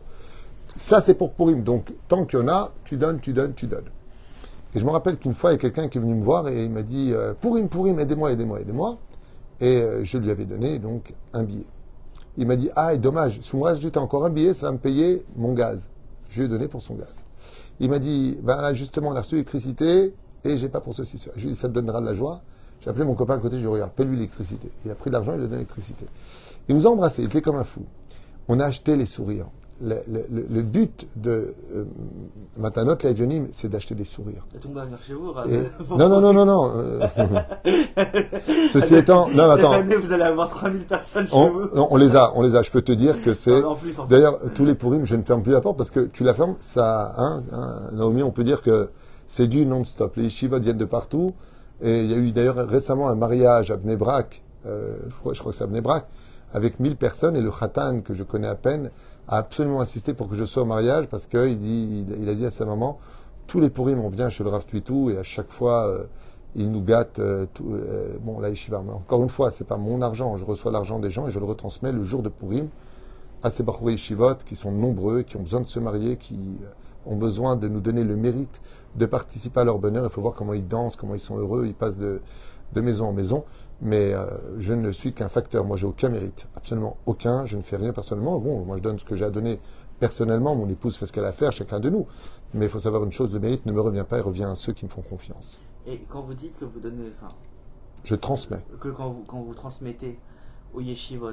Ça, c'est pour Purim. Donc tant qu'il y en a, tu donnes, tu donnes, tu donnes. Et je me rappelle qu'une fois, il y a quelqu'un qui est venu me voir et il m'a dit Purim, Purim, aidez-moi, aidez-moi, aidez-moi. Et je lui avais donné donc un billet. Il m'a dit Ah, dommage, sous moi, j'étais encore un billet, ça va me payer mon gaz. Je lui ai donné pour son gaz. Il m'a dit Ben là, justement, on a reçu l'électricité et j'ai pas pour ceci. Je lui ai dit Ça te donnera de la joie. J'ai appelé mon copain à côté, je lui ai dit Regarde, paie-lui l'électricité. Il a pris de l'argent, il lui a donné l'électricité. Il nous a embrassés, il était comme un fou. On a acheté les sourires. Le, le- le- but de euh, Matanot, la Dionim, c'est d'acheter des sourires. Et venir chez vous. Et- non, non, non, non, non. euh, Ceci étant, non, Cette attends. année, vous allez avoir 3000 personnes chez On, vous. non, on les a, on les a. Je peux te dire que c'est. D'ailleurs, tous les pourrimes, je ne ferme plus la porte parce que tu la fermes, ça, hein, hein, Naomi, on peut dire que c'est du non-stop. Les yeshivot viennent de partout. Et il y a eu d'ailleurs récemment un mariage à Bnebrak, euh, je, crois, je crois que c'est à Bnebrak, avec 1000 personnes et le khatan, que je connais à peine, a absolument insisté pour que je sois au mariage parce qu'il il, a dit à sa maman, tous les pourrimes, on vient chez le Rav Tuitou et à chaque fois, euh, il nous gâte. euh, tout, euh, bon, la yeshiva, mais encore une fois, c'est pas mon argent. Je reçois l'argent des gens et je le retransmets le jour de Purim à ces Bachouri Yeshivot qui sont nombreux, qui ont besoin de se marier, qui euh, ont besoin de nous donner le mérite de participer à leur bonheur. Il faut voir comment ils dansent, comment ils sont heureux, ils passent de, de maison en maison. Mais euh, je ne suis qu'un facteur. Moi, j'ai aucun mérite, absolument aucun. Je ne fais rien personnellement. Bon, moi, je donne ce que j'ai à donner personnellement. Mon épouse fait ce qu'elle a à faire, chacun de nous. Mais il faut savoir une chose le mérite ne me revient pas, il revient à ceux qui me font confiance. Et quand vous dites que vous donnez, enfin, Je transmets. que quand vous, quand vous transmettez au yeshivot,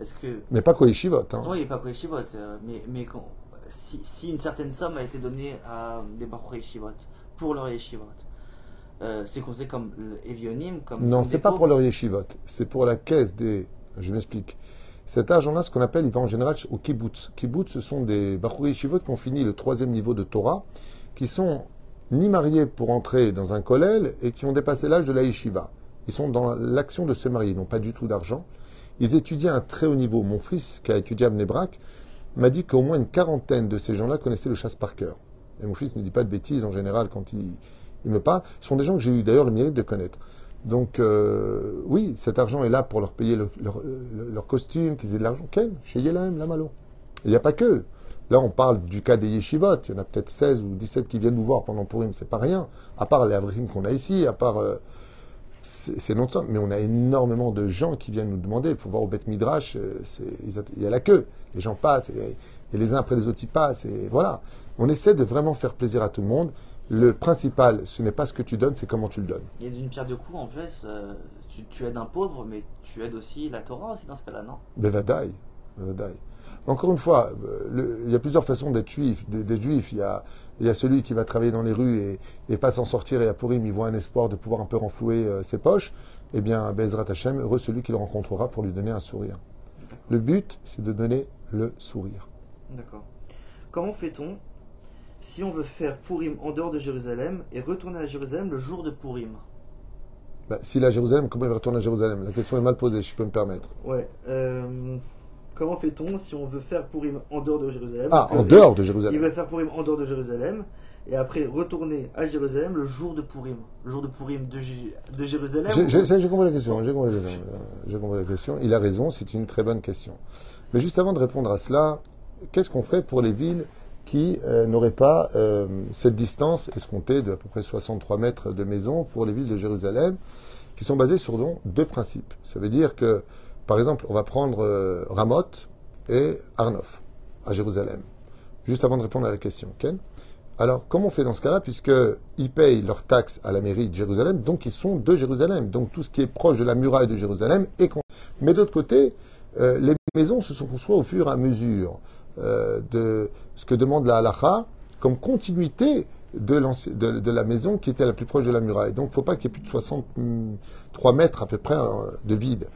est-ce que. Mais pas qu'au yeshivot. Hein. Oui, pas qu'au yeshivot, euh, mais, mais quand, si, si une certaine somme a été donnée à des Bachouri yeshivot, pour leur yeshivot, euh, c'est considéré comme. Non, c'est pas pour leur yeshivot. C'est pour la caisse des. Je m'explique. Cet argent-là, ce qu'on appelle, il va en général au kibbutz. Kibbutz, ce sont des Bachouri yeshivot qui ont fini le troisième niveau de Torah, qui sont ni mariés pour entrer dans un kollel et qui ont dépassé l'âge de la yeshiva. Ils sont dans l'action de se marier, ils n'ont pas du tout d'argent. Ils étudient à un très haut niveau. Mon fils, qui a étudié à Mnebrak, m'a dit qu'au moins une quarantaine de ces gens-là connaissaient le chasse par cœur. Et mon fils ne dit pas de bêtises en général quand il, il me parle. Ce sont des gens que j'ai eu d'ailleurs le mérite de connaître. Donc euh, oui, cet argent est là pour leur payer le- leur, le- leur costume, qu'ils aient de l'argent. Ken, chez Yelahem, la Malo. Il n'y a pas que. Là, on parle du cas des yeshivot. Il y en a peut-être 16 ou 17 qui viennent nous voir pendant Purim. C'est pas rien. À part les avrim qu'on a ici, à part... euh, c'est non-stop. Mais on a énormément de gens qui viennent nous demander. Il faut voir au Beth Midrash, euh, ils il y a la queue. Les gens passent et, et les uns après les autres ils passent. Et voilà. On essaie de vraiment faire plaisir à tout le monde. Le principal, ce n'est pas ce que tu donnes, c'est comment tu le donnes. Il y a d'une pierre deux coups, en fait, euh, tu, tu aides un pauvre, mais tu aides aussi la Torah aussi dans ce cas-là, non? Bevadaï. Bevadaï. Encore une fois, euh, le- il y a plusieurs façons d'être juif. de-. Il y a, il y a celui qui va travailler dans les rues et, et pas s'en sortir et à Purim, il voit un espoir de pouvoir un peu renflouer euh, ses poches. Eh bien, Bezrat Hashem, heureux celui qui le rencontrera pour lui donner un sourire. Le but, c'est de donner le sourire. D'accord. Comment fait-on si on veut faire Purim en dehors de Jérusalem et retourner à Jérusalem le jour de Purim Bah, S'il est à Jérusalem, comment il va retourner à Jérusalem? La question est mal posée, je peux me permettre. Ouais. euh, comment fait-on si on veut faire Purim en dehors de Jérusalem? Ah, en dehors de Il Jérusalem. veut faire Purim en dehors de Jérusalem et après retourner à Jérusalem le jour de Purim. Le jour de Purim de, Jé- de Jérusalem J'ai- ou- compris la question. J'ai compris. Euh, j'ai compris la question. Il a raison, c'est une très bonne question. Mais juste avant de répondre à cela, qu'est-ce qu'on ferait pour les villes qui euh, n'auraient pas euh, cette distance escomptée de à peu près 63 mètres de maison pour les villes de Jérusalem, qui sont basées sur donc, deux principes. Ça veut dire que, par exemple, on va prendre euh, Ramoth et Arnof à Jérusalem. Juste avant de répondre à la question, Ken. Alors, comment on fait dans ce cas-là, puisqu'ils payent leurs taxes à la mairie de Jérusalem, donc ils sont de Jérusalem. Donc tout ce qui est proche de la muraille de Jérusalem est... Mais d'autre côté, euh, les maisons se sont construites au fur et à mesure euh, de ce que demande la halacha comme continuité de, de, la maison qui était la plus proche de la muraille. Donc il ne faut pas qu'il y ait plus de 63 mètres à peu près hein, de vide.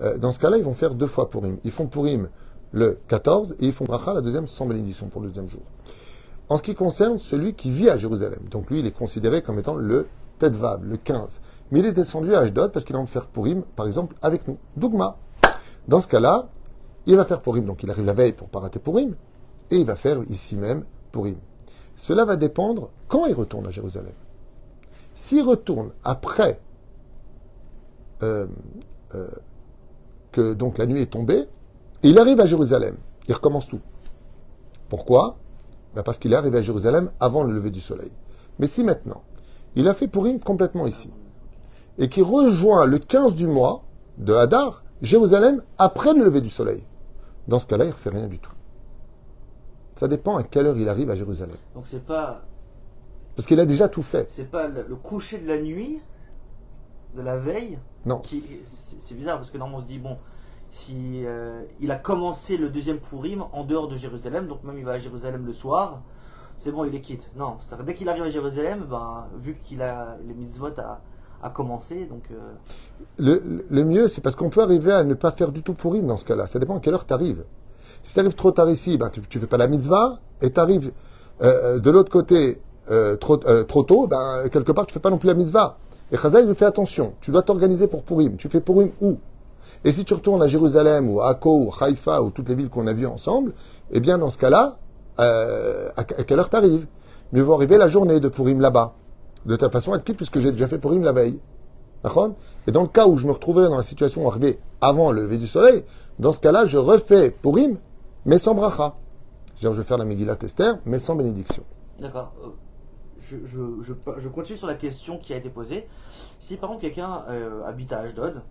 Euh, dans ce cas-là, ils vont faire deux fois Purim. Ils font Purim le 14 et ils font Bracha la deuxième sans bénédiction pour le deuxième jour. En ce qui concerne celui qui vit à Jérusalem, donc lui, il est considéré comme étant le Tedvav, le 15. Mais il est descendu à Ashdod parce qu'il a envie de faire Purim, par exemple, avec nous. Dougma. Dans ce cas-là, il va faire Purim, donc il arrive la veille pour pas rater Purim, et il va faire ici même Purim. Cela va dépendre quand il retourne à Jérusalem. S'il retourne après euh, euh, que donc la nuit est tombée, il arrive à Jérusalem, il recommence tout. Pourquoi? Ben Parce qu'il est arrivé à Jérusalem avant le lever du soleil. Mais si maintenant, il a fait Purim complètement ici, et qu'il rejoint le 15 du mois de Hadar, Jérusalem, après le lever du soleil, dans ce cas-là, il ne refait rien du tout. Ça dépend à quelle heure il arrive à Jérusalem. Donc c'est pas Parce qu'il a déjà tout fait. c'est pas le, le coucher de la nuit de la veille Non. c'est bizarre parce que normalement on se dit bon si euh, il a commencé le deuxième Purim en dehors de Jérusalem donc même il va à Jérusalem le soir c'est bon il est quitte non c'est-à-dire dès qu'il arrive à Jérusalem ben vu qu'il a les mitzvot à, à commencer donc euh, Le, mieux, c'est parce qu'on peut arriver à ne pas faire du tout Purim dans ce cas-là. Ça dépend à quelle heure tu arrives. Si tu arrives trop tard ici, ben, tu ne fais pas la mitzvah, et tu arrives de l'autre côté euh, trop, euh, tôt, ben, quelque part, tu fais pas non plus la mitzvah. Et Chazal, il fait attention. Tu dois t'organiser pour Purim. Tu fais Purim où? Et si tu retournes à Jérusalem, ou à Akko, ou Haïfa, ou toutes les villes qu'on a vues ensemble, eh bien, dans ce cas-là, euh, à, à quelle heure tu arrives Mieux vaut arriver la journée de Purim là-bas. De toute façon, être quitte puisque j'ai déjà fait Purim la veille. D'accord? Et dans le cas où je me retrouverais dans la situation arrivée avant le lever du soleil, dans ce cas-là, je refais Purim, mais sans bracha. C'est-à-dire, je vais faire la Megillat Esther, mais sans bénédiction. D'accord. Euh, Je, je, je, je continue sur la question qui a été posée. Si par exemple quelqu'un euh, habite à Ashdod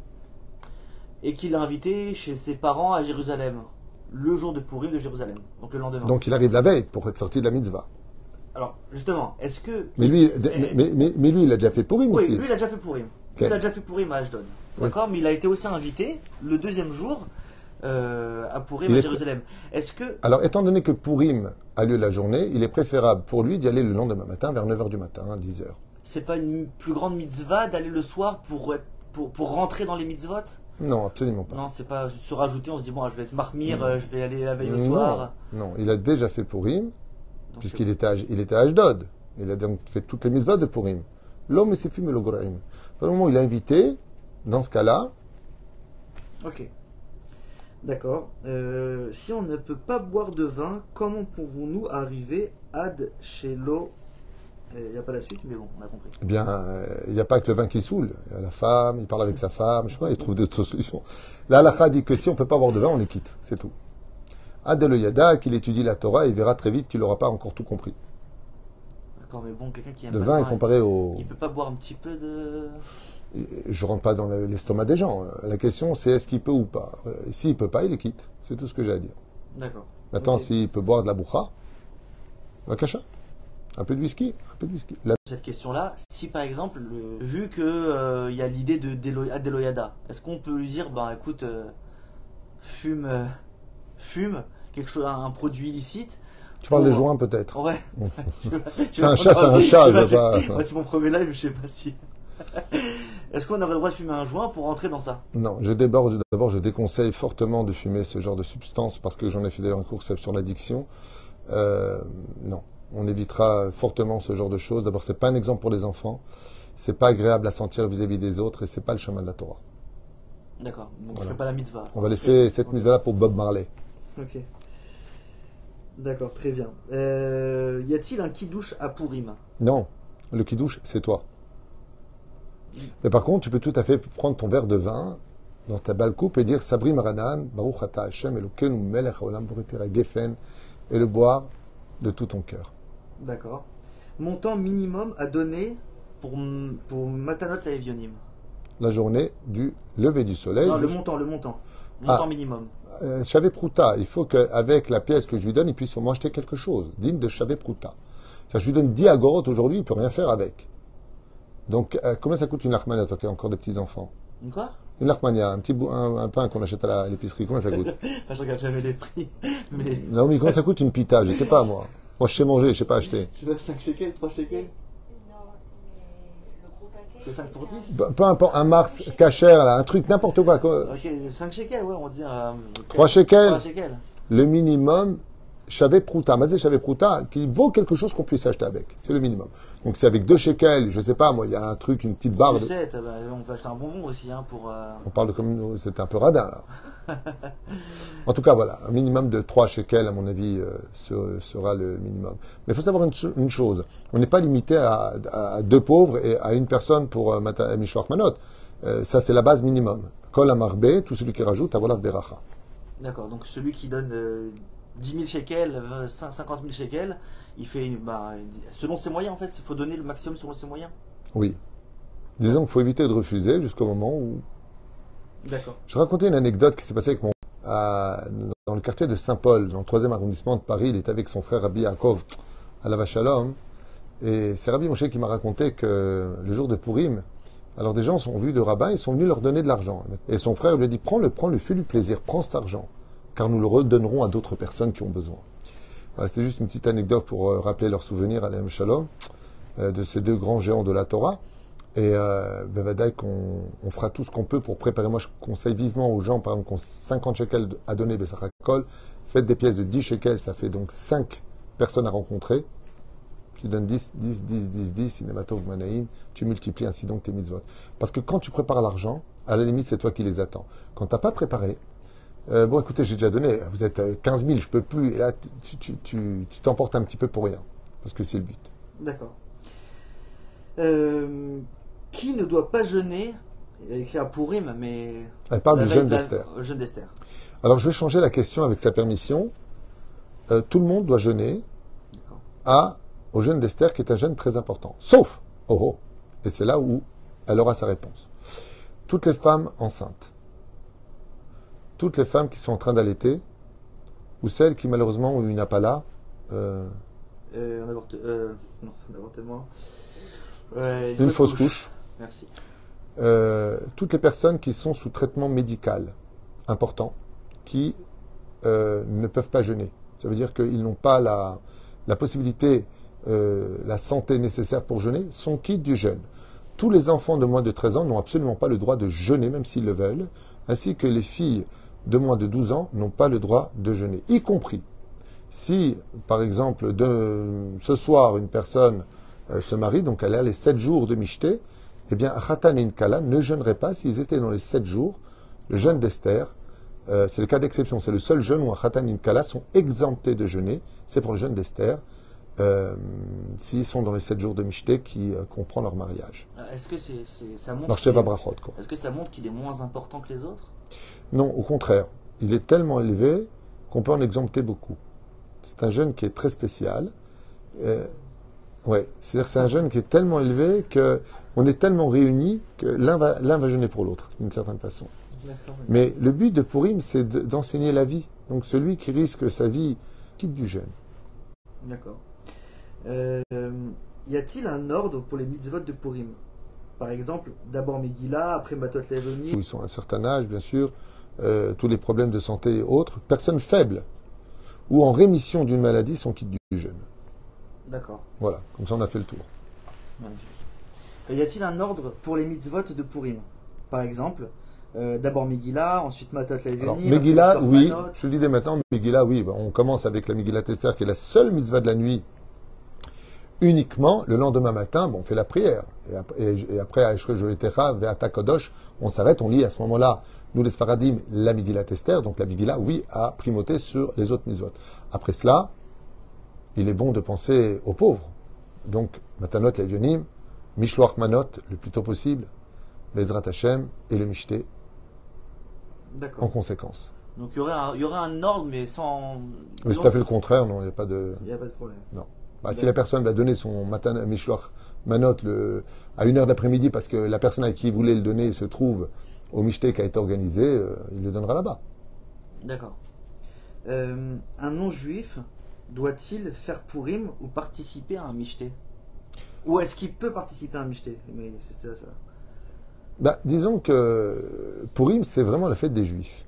et qu'il a invité chez ses parents à Jérusalem, le jour de Purim de Jérusalem, donc le lendemain. Donc il arrive la veille pour être sorti de la mitzvah. Alors, justement, est-ce que. Mais lui, Eh, mais, mais- mais- mais lui, il a déjà fait Purim Oui, ici. lui, il a déjà fait Purim. Ok. Il a déjà fait Purim à Ashdod. Oui. D'accord Mais il a été aussi invité le deuxième jour euh, à Purim Il à est- Jérusalem. Est-ce que. Alors, étant donné que Purim a lieu la journée, il est préférable pour lui d'y aller le lendemain matin vers 9h du matin, hein, 10h. C'est pas une plus grande mitzvah d'aller le soir pour, pour, pour rentrer dans les mitzvot? Non, absolument pas. Non, c'est pas se rajouter, on se dit, bon, je vais être marmire, euh, je vais aller la veille au soir. non, il a déjà fait Donc, puisqu'il était, à, il était à Ashdod. Il a donc fait toutes les mitzvahs de Purim. L'homme s'est fait le Goraim. Au moment où il a invité, dans ce cas-là, Ok. D'accord. Euh, si on ne peut pas boire de vin, comment pouvons-nous arriver ad shelo? Il n'y a pas la suite, mais bon, on a compris. eh bien, euh, il n'y a pas que le vin qui saoule. Il y a la femme, il parle avec sa femme, je sais pas, il trouve d'autres solutions. Là, Allah dit que si on ne peut pas boire de vin, on les quitte. C'est tout. Ad le Yada, qu'il étudie la Torah, il verra très vite qu'il n'aura pas encore tout compris. D'accord, mais bon, quelqu'un qui aime Le vin est comparé au... il peut pas boire un petit peu de. Je rentre pas dans le- l'estomac des gens. La question, c'est est-ce qu'il peut ou pas? Euh, S'il peut pas, il les quitte. C'est tout ce que j'ai à dire. D'accord. Maintenant, s'il peut boire de la boucha, un cacha. Un peu de whisky, un peu de whisky. La- Cette question-là, si par exemple, le- vu que euh, il y a l'idée de Delo- ad Deloyada, est-ce qu'on peut lui dire, ben écoute, euh, fume, euh, fume quelque chose, un produit illicite Tu parles des joints peut-être. Ouais. C'est un chat, c'est un chat, je veux pas. Moi, c'est mon premier live, je sais pas si. Est-ce qu'on aurait le droit de fumer un joint pour rentrer dans ça? Non, je déborde. D'abord, je déconseille fortement de fumer ce genre de substance parce que j'en ai fait un cours sur l'addiction. Euh, non, on évitera fortement ce genre de choses. D'abord, c'est pas un exemple pour les enfants. C'est pas agréable à sentir vis-à-vis des autres et c'est pas le chemin de la Torah. D'accord. Donc Voilà. je pas la mitzvah. On va laisser cette mise-là pour Bob Marley. Ok. D'accord, très bien. Euh, y a-t-il un kidouche à Pourim Non, le kidouche, c'est toi. Mais par contre, tu peux tout à fait prendre ton verre de vin dans ta balle coupe et dire Sabri Maranan, Baruch Ata Hashem, Elokeinu Melech Boripira Gefen, et le boire de tout ton cœur. D'accord. Montant minimum à donner pour, pour Matanot la Evionim La journée du lever du soleil. Non, le montant, le montant. Montant Ah. minimum. Euh, Prouta, il faut qu'avec la pièce que je lui donne, il puisse m'acheter quelque chose, digne de Shavé Prouta. C'est-à-dire, je lui donne 10 agorotes aujourd'hui, il ne peut rien faire avec. Donc, euh, combien ça coûte une lachmania, toi qui as encore des petits-enfants Une Quoi Une lachmania, un petit bout- un, un pain qu'on achète à l'épicerie, combien ça coûte Enfin, Je regarde jamais les prix. Mais. Non, mais comment ça coûte une pita Je sais pas, moi. Moi, je sais manger, je sais pas acheter. Je sais pas, 5 shekels, 3 shekels Non, mais le gros paquet. C'est 5 pour 10 Peu, peu importe, un Mars cachère, là, un truc, n'importe quoi. quoi. Ok, 5 shekels, ouais, on dire. euh, 3 shekels, 3 shekels. le minimum, Chavé Prouta, Mazé Chavé Prouta, qui vaut quelque chose qu'on puisse acheter avec. C'est le minimum. Donc, c'est avec 2 shekels, je sais pas, moi, il y a un truc, une petite barre. De- sais, t'as- bah, on peut acheter un bonbon aussi hein, pour. euh, On parle de comme c'est un peu radin là. en tout cas, voilà, un minimum de 3 shekels, à mon avis, euh, sera le minimum. Mais il faut savoir une, cho- une chose on n'est pas limité à, à deux pauvres et à une personne pour euh, Mata- Mishloach Manot. Euh, ça, c'est la base minimum. Kol Amarbe, tout celui qui rajoute, Avolav Beracha. D'accord, donc celui qui donne euh, 10 000 shekels, euh, 5 50 000 shekels, il fait. Bah, selon ses moyens en fait, il faut donner le maximum selon ses moyens. Oui. Disons qu'il faut éviter de refuser jusqu'au moment où. D'accord. Je racontais une anecdote qui s'est passée avec mon. à- dans le quartier de Saint-Paul, dans le troisième arrondissement de Paris. Il était avec son frère Rabbi Yaakov à la Vachalom. Et c'est Rabbi Moshe qui m'a raconté que le jour de Purim, alors des gens sont venus de rabbin, ils sont venus leur donner de l'argent. Et son frère lui a dit Prends-le, prends-le, fais-lui plaisir, prends cet argent, car nous le redonnerons à d'autres personnes qui ont besoin. Voilà, C'était juste une petite anecdote pour euh, rappeler leurs souvenirs à l'Aim Shalom, euh, de ces deux grands géants de la Torah. Et euh, ben, vadaï qu'on on fera tout ce qu'on peut pour préparer. Moi, je conseille vivement aux gens, par exemple, qui ont 50 shekels à donner, ben, ça racole. Faites des pièces de 10 shekels, ça fait donc 5 personnes à rencontrer. Tu donnes 10, 10, 10, 10, 10, cinématographe manaïm, tu multiplies ainsi donc tes mitzvot. Parce que quand tu prépares l'argent, à la limite, c'est toi qui les attends. Quand tu n'as pas préparé, euh, bon, écoutez, j'ai déjà donné, vous êtes euh, 15 000, je peux plus, et là, tu t'emportes un petit peu pour rien. Parce que c'est le but. D'accord. Euh, qui ne doit pas jeûner Il y a écrit à Purim, mais. Elle parle la du jeûne d'Esther. euh, jeûne d'Esther. Alors je vais changer la question avec sa permission. Euh, tout le monde doit jeûner à, au jeûne d'Esther, qui est un jeûne très important. Sauf, oh, oh, et c'est là où elle aura sa réponse. Toutes les femmes enceintes, toutes les femmes qui sont en train d'allaiter, ou celles qui malheureusement ont eu une appala, euh, Euh, un avorte- euh, non, un avortement. Ouais, une fausse couche, Merci. euh, toutes les personnes qui sont sous traitement médical important, qui euh, ne peuvent pas jeûner. Ça veut dire qu'ils n'ont pas la, possibilité, euh, la santé nécessaire pour jeûner, sont quittes du jeûne. Tous les enfants de moins de 13 ans n'ont absolument pas le droit de jeûner, même s'ils le veulent, ainsi que les filles de moins de 12 ans n'ont pas le droit de jeûner, y compris si, par exemple, ce soir, une personne se marie, donc elle a les 7 jours de Michté, eh bien, Khatan et Kala ne jeûneraient pas s'ils étaient dans les 7 jours. Le jeûne d'Esther, euh, c'est le cas d'exception. C'est le seul jeûne où un Khatan et Kala sont exemptés de jeûner. C'est pour le jeûne d'Esther, euh, s'ils sont dans les 7 jours de Michté qui euh, comprend leur mariage. Est-ce que c'est, ça montre qu'il est- Brachot, quoi. Est-ce que ça montre qu'il est moins important que les autres? Non, au contraire. Il est tellement élevé qu'on peut en exempter beaucoup. C'est un jeûne qui est très spécial. Euh, ouais, c'est-à-dire que c'est un jeûne qui est tellement élevé que on est tellement réunis que l'un va, l'un va jeûner pour l'autre, d'une certaine façon. Mais le but de Purim, c'est de- d'enseigner la vie. Donc celui qui risque sa vie quitte du jeûne. D'accord. Euh, y a-t-il un ordre pour les mitzvot de Purim? Par exemple, d'abord Megillah, après Matot Levoni. Où ils sont à un certain âge, bien sûr, euh, tous les problèmes de santé et autres, personnes faibles ou en rémission d'une maladie sont quittes du jeûne. D'accord. Voilà, comme ça on a fait le tour. Magnifique. Euh, Y a-t-il un ordre pour les mitzvot de Purim? Par exemple, euh, d'abord Megillah, ensuite Matot après Megillah, oui, je le dis dès maintenant, Megillah, oui, ben, on commence avec la Megillah Esther, qui est la seule mitzvah de la nuit, uniquement le lendemain matin, bon, on fait la prière. Et, ap- et- et après, à Eshre Ve'ata Kodosh, on s'arrête, on lit à ce moment-là, nous les Sfaradim, la Megillah Esther, donc la Megillah, oui, a primauté sur les autres mitzvot. Après cela, il est bon de penser aux pauvres. Donc, Matanot Levionim, Mishloach Manot, le plus tôt possible, Bezrat Hashem et le Mishté en conséquence. Donc il y aurait un, il y aurait un ordre, mais sans. Mais si tu as fait le contraire, non, il n'y a pas de. Il n'y a pas de problème. Bah, si la personne va donner son matin Mishloach Manot le, à une heure d'après-midi parce que la personne à qui il voulait le donner se trouve au Mishté qui a été organisé, euh, il le donnera là-bas. D'accord. Euh, un non-juif doit-il faire Purim ou participer à un Mishté Ou est-ce qu'il peut participer à un Mishté Mais c'est ça. Bah, disons que Purim, c'est vraiment la fête des Juifs.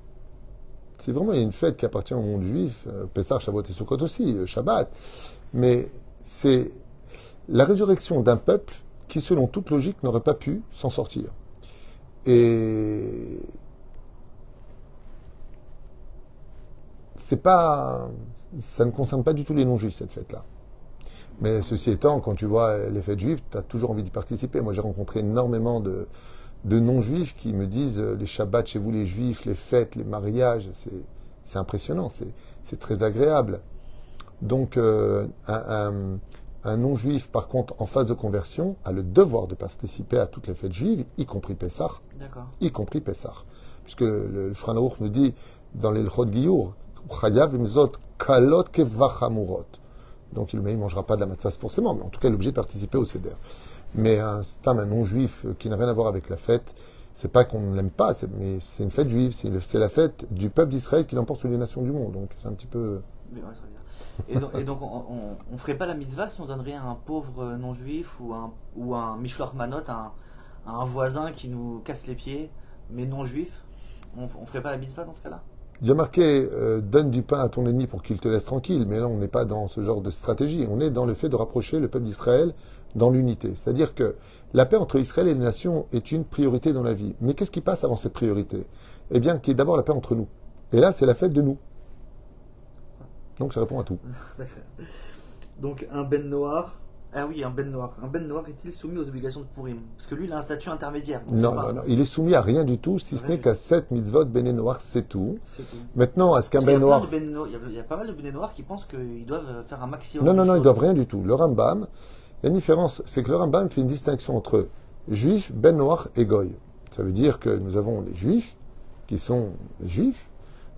C'est vraiment une fête qui appartient au monde juif, euh, Pessah, Shavuot et Sukkot aussi, euh, Shabbat. Mais c'est la résurrection d'un peuple qui, selon toute logique, n'aurait pas pu s'en sortir. Et c'est pas, ça ne concerne pas du tout les non-juifs cette fête-là. Mais ceci étant, quand tu vois les fêtes juives, tu as toujours envie d'y participer. Moi, j'ai rencontré énormément de, de non-juifs qui me disent euh, les Shabbats chez vous, les juifs, les fêtes, les mariages, c'est, c'est impressionnant, c'est, c'est très agréable. Donc, euh, un, un- un non-juif, par contre, en phase de conversion, a le devoir de participer à toutes les fêtes juives, y compris Pessah, D'accord. y compris Pessah. Puisque le, le nous dit dans les L'chot Giyur, Donc il ne mangera pas de la matzah forcément, mais en tout cas il est obligé de participer au Seder. Mais un stam, un non-juif euh, qui n'a rien à voir avec la fête, c'est pas qu'on ne l'aime pas, mais c'est une fête juive, c'est la fête du peuple d'Israël qui l'emporte sur les nations du monde. Donc c'est un petit peu... Et donc, on, on ferait pas la mitzvah si on donnerait à un pauvre euh, non-juif ou un, ou un Manot, un, un voisin qui nous casse les pieds, mais non-juif? On, on ferait pas la mitzvah dans ce cas-là? Il euh, donne du pain à ton ennemi pour qu'il te laisse tranquille, mais là on n'est pas dans ce genre de stratégie. On est dans le fait de rapprocher le peuple d'Israël dans l'unité. C'est-à-dire que la paix entre Israël et les nations est une priorité dans la vie. Mais qu'est-ce qui passe avant cette priorité? Eh bien, qui est d'abord la paix entre nous. Et là, c'est la fête de nous. Donc ça répond à tout. Donc, un Ben Noir. Ah oui, un Ben Noir. Un Ben Noir est-il soumis aux obligations de Purim Parce que lui, il a un statut intermédiaire. Non, non, non. Il est soumis à rien du tout, si ce n'est qu'à sept mitzvot béné noir, c'est tout. C'est tout. Maintenant, est-ce qu'un ben noir... Ben il y a- pas mal de Ben Noirs qui pensent qu'ils doivent faire un maximum Non, non, non, ils choses. doivent rien du tout. Le Rambam, Il y a une différence, c'est que le Rambam fait une distinction entre juif, ben noir et goy. Ça veut dire que nous avons les juifs, qui sont juifs,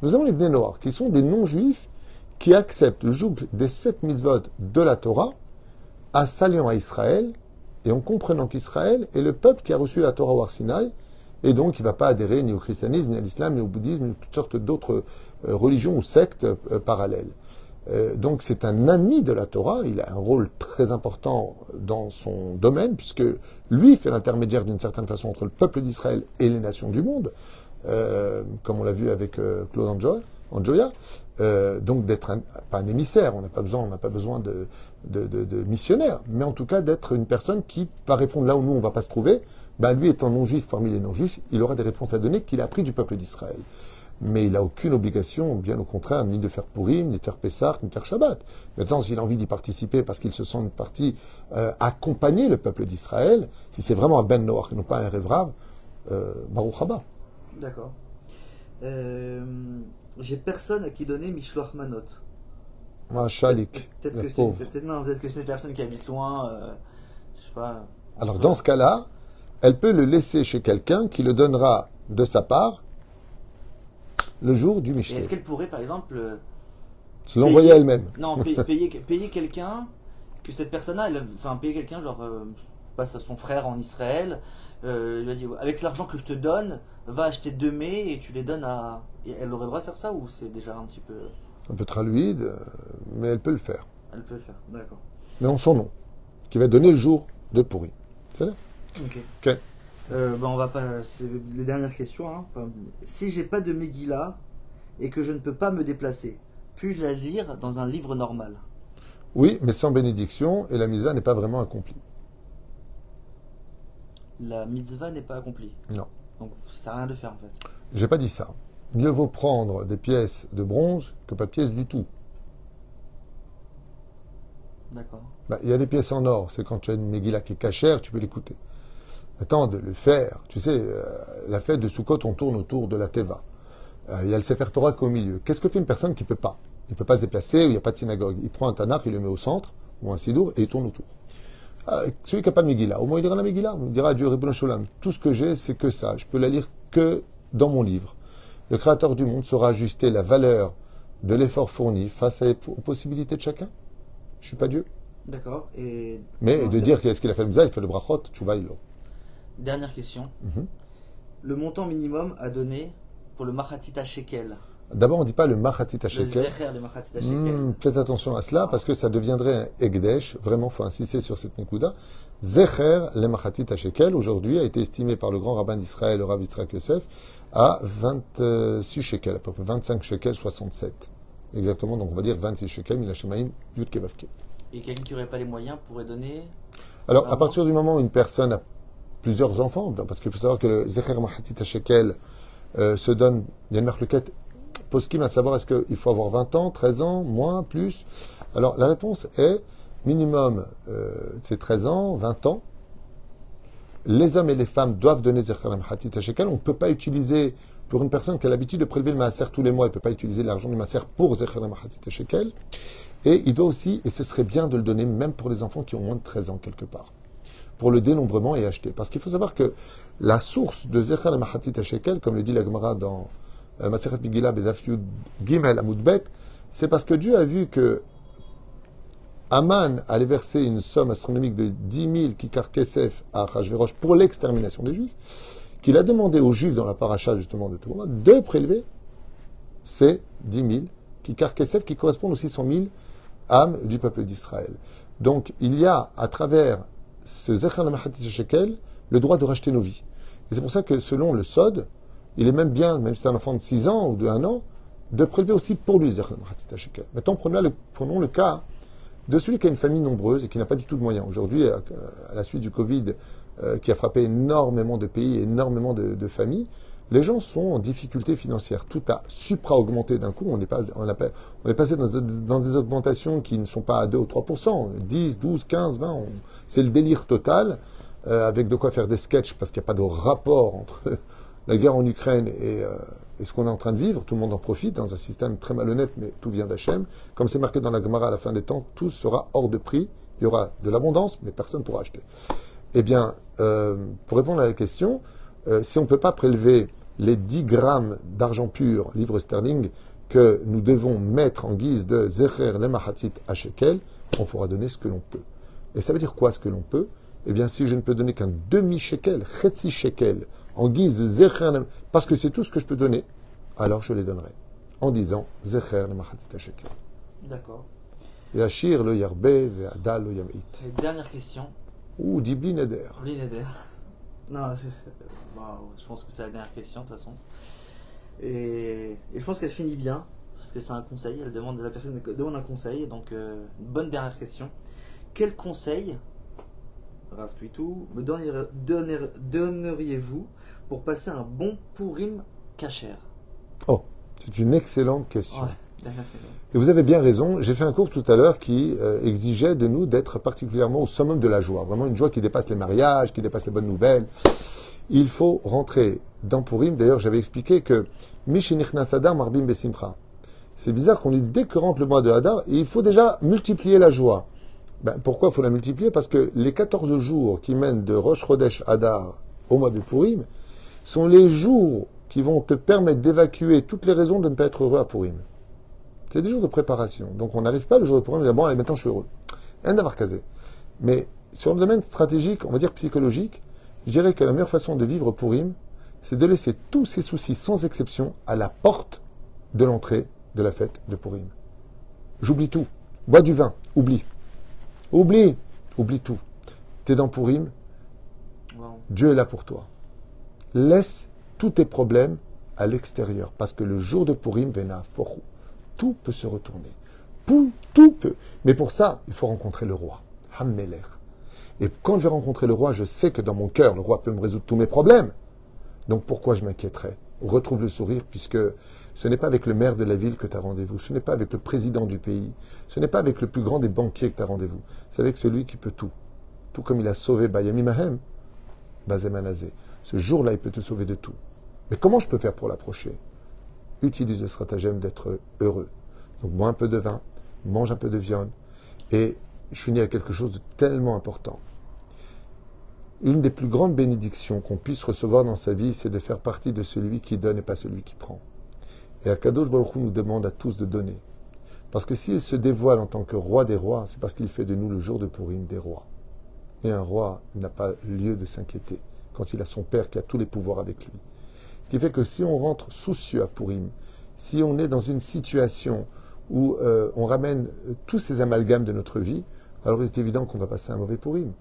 nous avons les bnei noirs, qui sont des non-juifs, qui acceptent le joug des sept mitzvot de la Torah, en s'alliant à Israël, et en comprenant qu'Israël est le peuple qui a reçu la Torah au Arsinaï, et donc il ne va pas adhérer ni au christianisme, ni à l'islam, ni au bouddhisme, ni à toutes sortes d'autres euh, religions ou sectes euh, parallèles. Euh, donc c'est un ami de la Torah, il a un rôle très important dans son domaine, puisque lui fait l'intermédiaire d'une certaine façon entre le peuple d'Israël et les nations du monde, comme on l'a vu avec Claude Anjoya. Euh, donc d'être pas un émissaire, on n'a pas besoin, on n'a pas besoin de, missionnaire, mais en tout cas d'être une personne qui va répondre là où nous on va pas se trouver. Ben, lui étant non-juif parmi les non-juifs, il aura des réponses à donner qu'il a appris du peuple d'Israël mais il n'a aucune obligation, bien au contraire, ni de faire Purim, ni de faire Pessah, ni de faire Shabbat. Maintenant, s'il a envie d'y participer parce qu'il se sent une partie euh, accompagner le peuple d'Israël, si c'est vraiment un Ben Noach et non pas un Revrav, euh, Baruch Haba. D'accord. Euh, J'ai personne à qui donner Mishloach Manot. Shalik, Peut-être que c'est pauvre. peut-être non, peut-être que c'est une personne qui habite loin. euh, je sais pas. Alors, dans ce cas-là, elle peut le laisser chez quelqu'un qui le donnera de sa part le jour du Mishneh. est-ce qu'elle pourrait, par exemple, euh, Se l'envoyer elle-même. non, payer, payer, payer quelqu'un que cette personne-là, elle, enfin payer quelqu'un, genre euh, passe à son frère en Israël, euh, il lui a dit avec l'argent que je te donne, va acheter deux mets et tu les donnes à. Et elle aurait le droit de faire ça ou c'est déjà un petit peu. Un peu traluide, euh, mais elle peut le faire. Elle peut le faire, d'accord. Mais en son nom, qui va donner le jour de pourri. C'est là Ok. Ok. Euh, ben, on va pas. C'est les dernières questions. Hein. Si j'ai pas de Megillah et que je ne peux pas me déplacer, puis-je la lire dans un livre normal? Oui, mais sans bénédiction, et la misa n'est pas vraiment accomplie. La mitzvah n'est pas accomplie? Non. Donc ça à rien de faire en fait. J'ai pas dit ça. Mieux vaut prendre des pièces de bronze que pas de pièces du tout. D'accord. Bah, Il y a des pièces en or, c'est quand tu as une Megillah qui est cachère, tu peux l'écouter. Maintenant, de le faire, tu sais, euh, la fête de Sukkot, on tourne autour de la Teva. Euh, il y a le Sefer Torah qui est au milieu. Qu'est-ce que fait une personne qui peut pas? Il peut pas se déplacer, où il n'y a pas de synagogue. Il prend un Tanakh, il le met au centre, ou un Sidour, et il tourne autour. Euh, celui qui n'a pas de Megillah, au moins il dira la Megillah. Il dira à Dieu, tout ce que j'ai, c'est que ça. Je peux la lire que dans mon livre. Le Créateur du monde saura ajuster la valeur de l'effort fourni face aux possibilités de chacun. Je suis pas Dieu. D'accord. Et Mais Non, de dire qu'est-ce qu'il a fait le il fait le brachot, tchouva ilo. dernière question. Mhm. Le montant minimum à donner pour le machatita shekel. D'abord, on ne dit pas le machatit Le shekel. zecher, le machatita shekel. Hmm, faites attention à cela parce que ça deviendrait un egdesh. Vraiment, faut insister sur cette nekuda. Zecher le machatit shekel aujourd'hui a été estimé par le grand rabbin d'Israël, le Rav Yitzhak Yosef, à 26 shekels, à peu près 25 shekels 67. Exactement, donc on va dire 26 shekels, milachemaim, yud kevavke. Et quelqu'un qui n'aurait pas les moyens pourrait donner. Alors, à partir du moment où une personne a plusieurs enfants, parce qu'il faut savoir que le Zecher Mahatit Shekel euh, se donne, il y a une marquette poskim à savoir est-ce qu'il faut avoir 20 ans, 13 ans, moins, plus Alors, la réponse est minimum, euh, c'est 13 ans, 20 ans. Les hommes et les femmes doivent donner Zecher Mahatit Shekel. On ne peut pas utiliser, pour une personne qui a l'habitude de prélever le maaser tous les mois, il ne peut pas utiliser l'argent du maaser pour Zecher Mahatit Shekel. Et il doit aussi, et ce serait bien de le donner même pour les enfants qui ont moins de 13 ans quelque part, pour le dénombrement et acheter. Parce qu'il faut savoir que la source de Zecher et Mahatit Shekel, comme le dit la Gemara dans euh, Maseret Megillah Bedaf Yud Gimel Amoudbet, c'est parce que Dieu a vu que Aman allait verser une somme astronomique de 10 000 kikar kesef à Achashverosh pour l'extermination des Juifs, qu'il a demandé aux Juifs dans la paracha justement de Tourma de prélever ces 10 000 kikar kesef qui correspondent aux 600 000 âmes du peuple d'Israël. Donc il y a à travers ce Mahatit Shekel le droit de racheter nos vies. Et c'est pour ça que selon le Sod, il est même bien, même si c'est un enfant de 6 ans ou de 1 an, de prélever aussi pour lui Mahatit Shekel. Maintenant prenons le, prenons le cas de celui qui a une famille nombreuse et qui n'a pas du tout de moyens. Aujourd'hui, à, la suite du Covid, euh, qui a frappé énormément de pays, énormément de, de familles, les gens sont en difficulté financière. Tout a supra-augmenté d'un coup. On est, pas, on, on est passé dans, des augmentations qui ne sont pas à 2 ou 3 10, 12, 15, 20. on- C'est le délire total, euh, avec de quoi faire des sketchs, parce qu'il n'y a pas de rapport entre la guerre en Ukraine et, euh, et ce qu'on est en train de vivre. Tout le monde en profite dans un système très malhonnête, mais tout vient d'Hachem. Comme c'est marqué dans la Gemara à la fin des temps, tout sera hors de prix Il y aura de l'abondance, mais personne ne pourra acheter. Eh bien, euh, pour répondre à la question, euh, si on ne peut pas prélever les 10 grammes d'argent pur, livre sterling, que nous devons mettre en guise de Zecher le Mahatit à shekel, on pourra donner ce que l'on peut. Et ça veut dire quoi ce que l'on peut? Eh bien, si je ne peux donner qu'un demi-shekel, chetzi shekel, en guise de Zecher, parce que c'est tout ce que je peux donner, alors je les donnerai. En disant Zecher. D'accord. Yashir le Yarbe, le Adal le Yamit. Et dernière question. Ou Dibli Neder. Neder. Non, je, bon, je pense que c'est la dernière question de toute façon. Et, et je pense qu'elle finit bien, parce que c'est un conseil, elle demande, la personne demande un conseil, donc euh, une bonne dernière question. Quel conseil, Rav Puitou, me donneriez- donner- donneriez-vous pour passer un bon pourim cachère Oh, c'est une excellente question. Ouais. Et vous avez bien raison. J'ai fait un cours tout à l'heure qui euh, exigeait de nous d'être particulièrement au summum de la joie. Vraiment une joie qui dépasse les mariages, qui dépasse les bonnes nouvelles. Il faut rentrer dans Purim. D'ailleurs, j'avais expliqué que Hadar Marbim Besimcha. C'est bizarre qu'on dit dès que rentre le mois de Hadar, il faut déjà multiplier la joie. Ben, pourquoi il faut la multiplier? Parce que les 14 jours qui mènent de Rosh Chodesh Hadar au mois de Purim sont les jours qui vont te permettre d'évacuer toutes les raisons de ne pas être heureux à Purim. C'est des jours de préparation. Donc on n'arrive pas le jour de Purim et dire bon, allez, maintenant je suis heureux. Un d'avoir casé. Mais sur le domaine stratégique, on va dire psychologique, je dirais que la meilleure façon de vivre Purim, c'est de laisser tous ses soucis, sans exception, à la porte de l'entrée de la fête de Purim. J'oublie tout. Bois du vin. Oublie. Oublie. Oublie tout. T'es dans Purim, Wow. Dieu est là pour toi. Laisse tous tes problèmes à l'extérieur, parce que le jour de Purim, Vena Forou, tout peut se retourner. Tout, peut. Mais pour ça, il faut rencontrer le roi, Hammeler. Et quand je vais rencontrer le roi, je sais que dans mon cœur, le roi peut me résoudre tous mes problèmes. Donc pourquoi je m'inquiéterais? Retrouve le sourire, puisque ce n'est pas avec le maire de la ville que tu as rendez-vous, ce n'est pas avec le président du pays, ce n'est pas avec le plus grand des banquiers que tu as rendez-vous, c'est avec celui qui peut tout. Tout comme il a sauvé Bayami Mahem, Bazemanazé. Ce jour-là, il peut te sauver de tout. Mais comment je peux faire pour l'approcher? Utilise le stratagème d'être heureux. Donc, bois un peu de vin, mange un peu de viande, et je finis avec quelque chose de tellement important. Une des plus grandes bénédictions qu'on puisse recevoir dans sa vie, c'est de faire partie de celui qui donne et pas celui qui prend. Et Akadosh Baruch nous demande à tous de donner. Parce que s'il se dévoile en tant que roi des rois, c'est parce qu'il fait de nous le jour de Purim des rois. Et un roi n'a pas lieu de s'inquiéter quand il a son père qui a tous les pouvoirs avec lui. Ce qui fait que si on rentre soucieux à Purim, si on est dans une situation où euh, on ramène euh, tous ces amalgames de notre vie, alors il est évident qu'on va passer un mauvais Purim.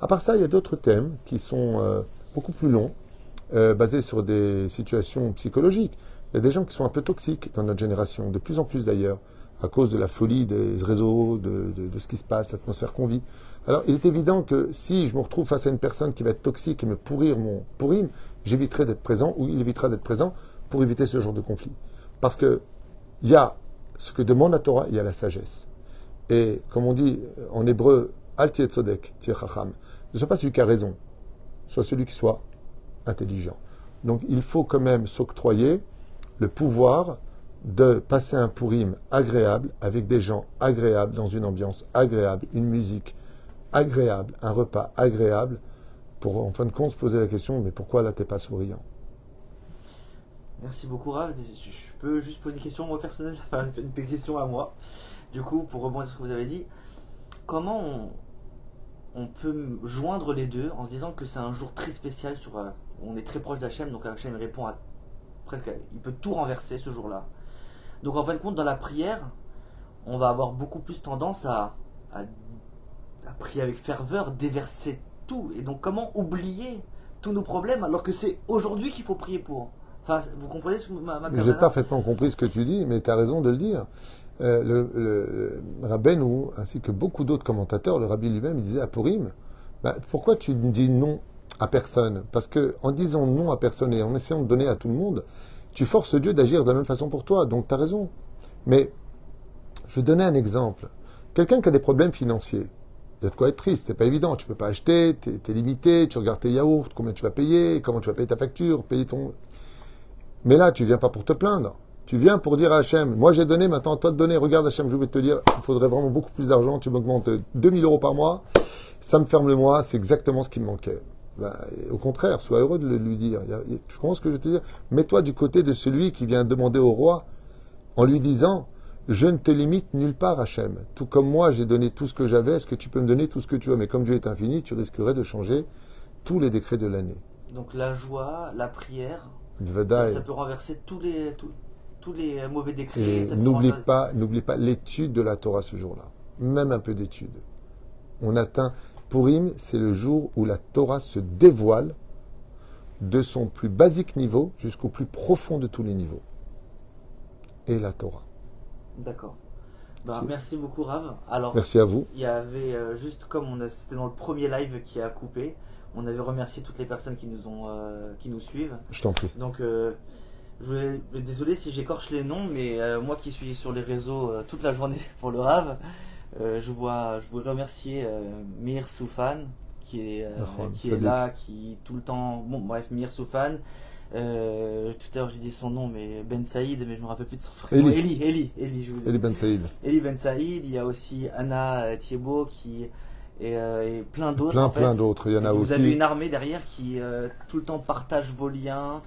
À part ça, il y a d'autres thèmes qui sont euh, beaucoup plus longs, basés sur des situations psychologiques. Il y a des gens qui sont un peu toxiques dans notre génération, de plus en plus d'ailleurs, à cause de la folie des réseaux, de, de- de ce qui se passe, l'atmosphère qu'on vit. Alors, il est évident que si je me retrouve face à une personne qui va être toxique et me pourrir mon pourrim, j'éviterai d'être présent ou il évitera d'être présent pour éviter ce genre de conflit. Parce que il y a ce que demande la Torah, il y a la sagesse. Et comme on dit en hébreu, Al tzodek, ne sois pas celui qui a raison, sois celui qui soit intelligent. Donc il faut quand même s'octroyer le pouvoir de passer un pourim agréable avec des gens agréables, dans une ambiance agréable, une musique agréable, un repas agréable, pour en fin de compte se poser la question, mais pourquoi là t'es pas souriant? Merci beaucoup Rav. Je peux juste poser une question moi personnelle, enfin une question à moi. Du coup, pour rebondir sur ce que vous avez dit, comment on, on peut joindre les deux en se disant que c'est un jour très spécial sur euh, on est très proche d'Hachem, donc Hachem répond à presque il peut tout renverser ce jour-là. Donc en fin de compte, dans la prière, on va avoir beaucoup plus tendance à, à, à prier avec ferveur, déverser tout. Et donc comment oublier tous nos problèmes alors que c'est aujourd'hui qu'il faut prier pour? Enfin, vous comprenez ce- ma, ma J'ai parfaitement compris ce que tu dis, mais tu as raison de le dire. Euh, le, le, le Rabbeinu, ainsi que beaucoup d'autres commentateurs, le Rabbi lui-même, il disait à Purim, bah, pourquoi tu ne dis non à personne? Parce que en disant non à personne et en essayant de donner à tout le monde, tu forces Dieu d'agir de la même façon pour toi. Donc tu as raison. Mais je vais donner un exemple. Quelqu'un qui a des problèmes financiers, il y a de quoi être triste, c'est pas évident. Tu peux pas acheter, tu es, limité, tu regardes tes yaourts, combien tu vas payer, comment tu vas payer ta facture, payer ton. Mais là, tu viens pas pour te plaindre. Tu viens pour dire à Hachem, moi j'ai donné, maintenant toi de donner, regarde Hachem, je vais te dire, il faudrait vraiment beaucoup plus d'argent, tu m'augmentes 2000 euros par mois, ça me ferme le mois, c'est exactement ce qui me manquait. Ben, au contraire, sois heureux de le lui dire. Tu comprends ce que je veux te dire? Mets-toi du côté de celui qui vient demander au roi en lui disant Je ne te limite nulle part, Hachem. Tout comme moi, j'ai donné tout ce que j'avais, est-ce que tu peux me donner tout ce que tu as? Mais comme Dieu est infini, tu risquerais de changer tous les décrets de l'année. Donc la joie, la prière, ça, peut renverser tous les, tous, tous les mauvais décrets. N'oublie renverser- pas, n'oublie pas l'étude de la Torah ce jour-là. Même un peu d'étude. On atteint Purim, c'est le jour où la Torah se dévoile de son plus basique niveau jusqu'au plus profond de tous les niveaux. Et la Torah. D'accord. Bah. Merci beaucoup Rav. Alors, Merci à vous. il y avait euh, juste comme on a, c'était dans le premier live qui a coupé, on avait remercié toutes les personnes qui nous ont, euh, qui nous suivent. Je t'en prie. Donc, euh, je vais, désolé si j'écorche les noms, mais moi qui suis sur les réseaux toute la journée pour le Rav, je vois, je voudrais remercier Mir Soufan qui est, qui est là, qui tout le temps, bon bref, Mir Soufan. Euh, tout à l'heure j'ai dit son nom, mais Ben Saïd, mais je me rappelle plus de son prénom. Eli. Eli, Eli, Eli, je vous Eli Ben Saïd. Eli Ben Saïd, il y a aussi Anna euh, Thiebaud qui et, euh, et plein d'autres. Plein, en fait. plein d'autres. Il y en a vous aussi. avez une armée derrière qui euh, tout le temps partage vos liens.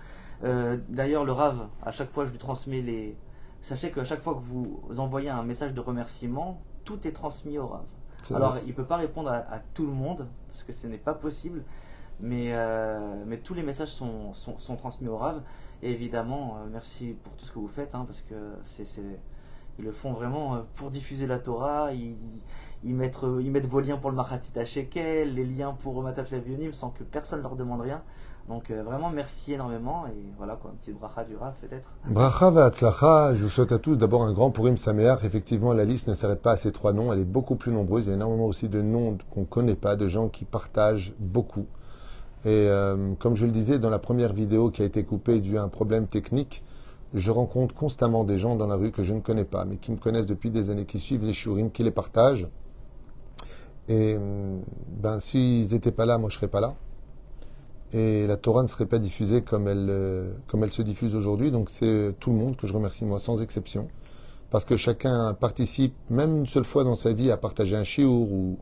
D'ailleurs, le Rav, à chaque fois, je lui transmets les. Sachez qu'à chaque fois que vous envoyez un message de remerciement, tout est transmis au Rav. C'est Alors, vrai. il peut pas répondre à, à tout le monde parce que ce n'est pas possible. Mais, euh, mais tous les messages sont, sont, sont transmis au Rav. Et évidemment, euh, merci pour tout ce que vous faites, hein, parce que c'est, ils le font vraiment euh, pour diffuser la Torah. Ils, mettent, ils mettent vos liens pour le Machatit Shekel, les liens pour Mataf Lavionim sans que personne leur demande rien. Donc vraiment, merci énormément. Et voilà, quoi, une petite bracha du Rav peut-être. Bracha v'atzlacha, je vous souhaite à tous d'abord un grand Purim Sameach. Effectivement, la liste ne s'arrête pas à ces trois noms, elle est beaucoup plus nombreuse. Il y a énormément aussi de noms qu'on ne connaît pas, de gens qui partagent beaucoup. Et euh, comme je le disais dans la première vidéo qui a été coupée dû à un problème technique, je rencontre constamment des gens dans la rue que je ne connais pas, mais qui me connaissent depuis des années, qui suivent les shurim, qui les partagent. Et hum, ben, s'ils n'étaient pas là, moi je serais pas là. Et la Torah ne serait pas diffusée comme elle, euh, se diffuse aujourd'hui. Donc c'est tout le monde que je remercie, moi, sans exception. Parce que chacun participe, même une seule fois dans sa vie, à partager un chiour ou,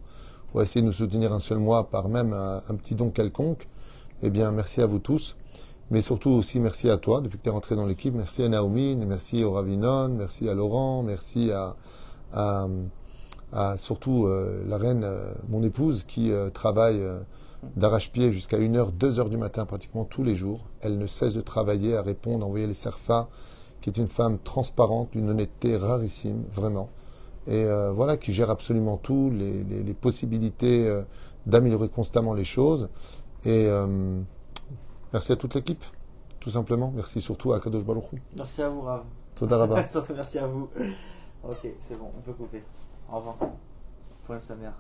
à essayer de nous soutenir un seul mois par même un petit don quelconque. Eh bien, merci à vous tous. Mais surtout aussi merci à toi, depuis que tu es rentré dans l'équipe. Merci à Naomi, merci au Ravinon, merci à Laurent, merci à, à, à surtout euh, la reine, euh, mon épouse, qui euh, travaille d'arrache-pied jusqu'à 1h, 2h du matin pratiquement tous les jours. Elle ne cesse de travailler, à répondre, à envoyer les serfas, qui est une femme transparente, d'une honnêteté rarissime, vraiment. Et voilà, qui gère absolument tout, les, possibilités d'améliorer constamment les choses. Et euh, merci à toute l'équipe, tout simplement. Merci surtout à Kadosh Baruch. Merci à vous, Rav. Toda. Surtout merci à vous. Ok, c'est bon, on peut couper. Au revoir. Problème sa mère.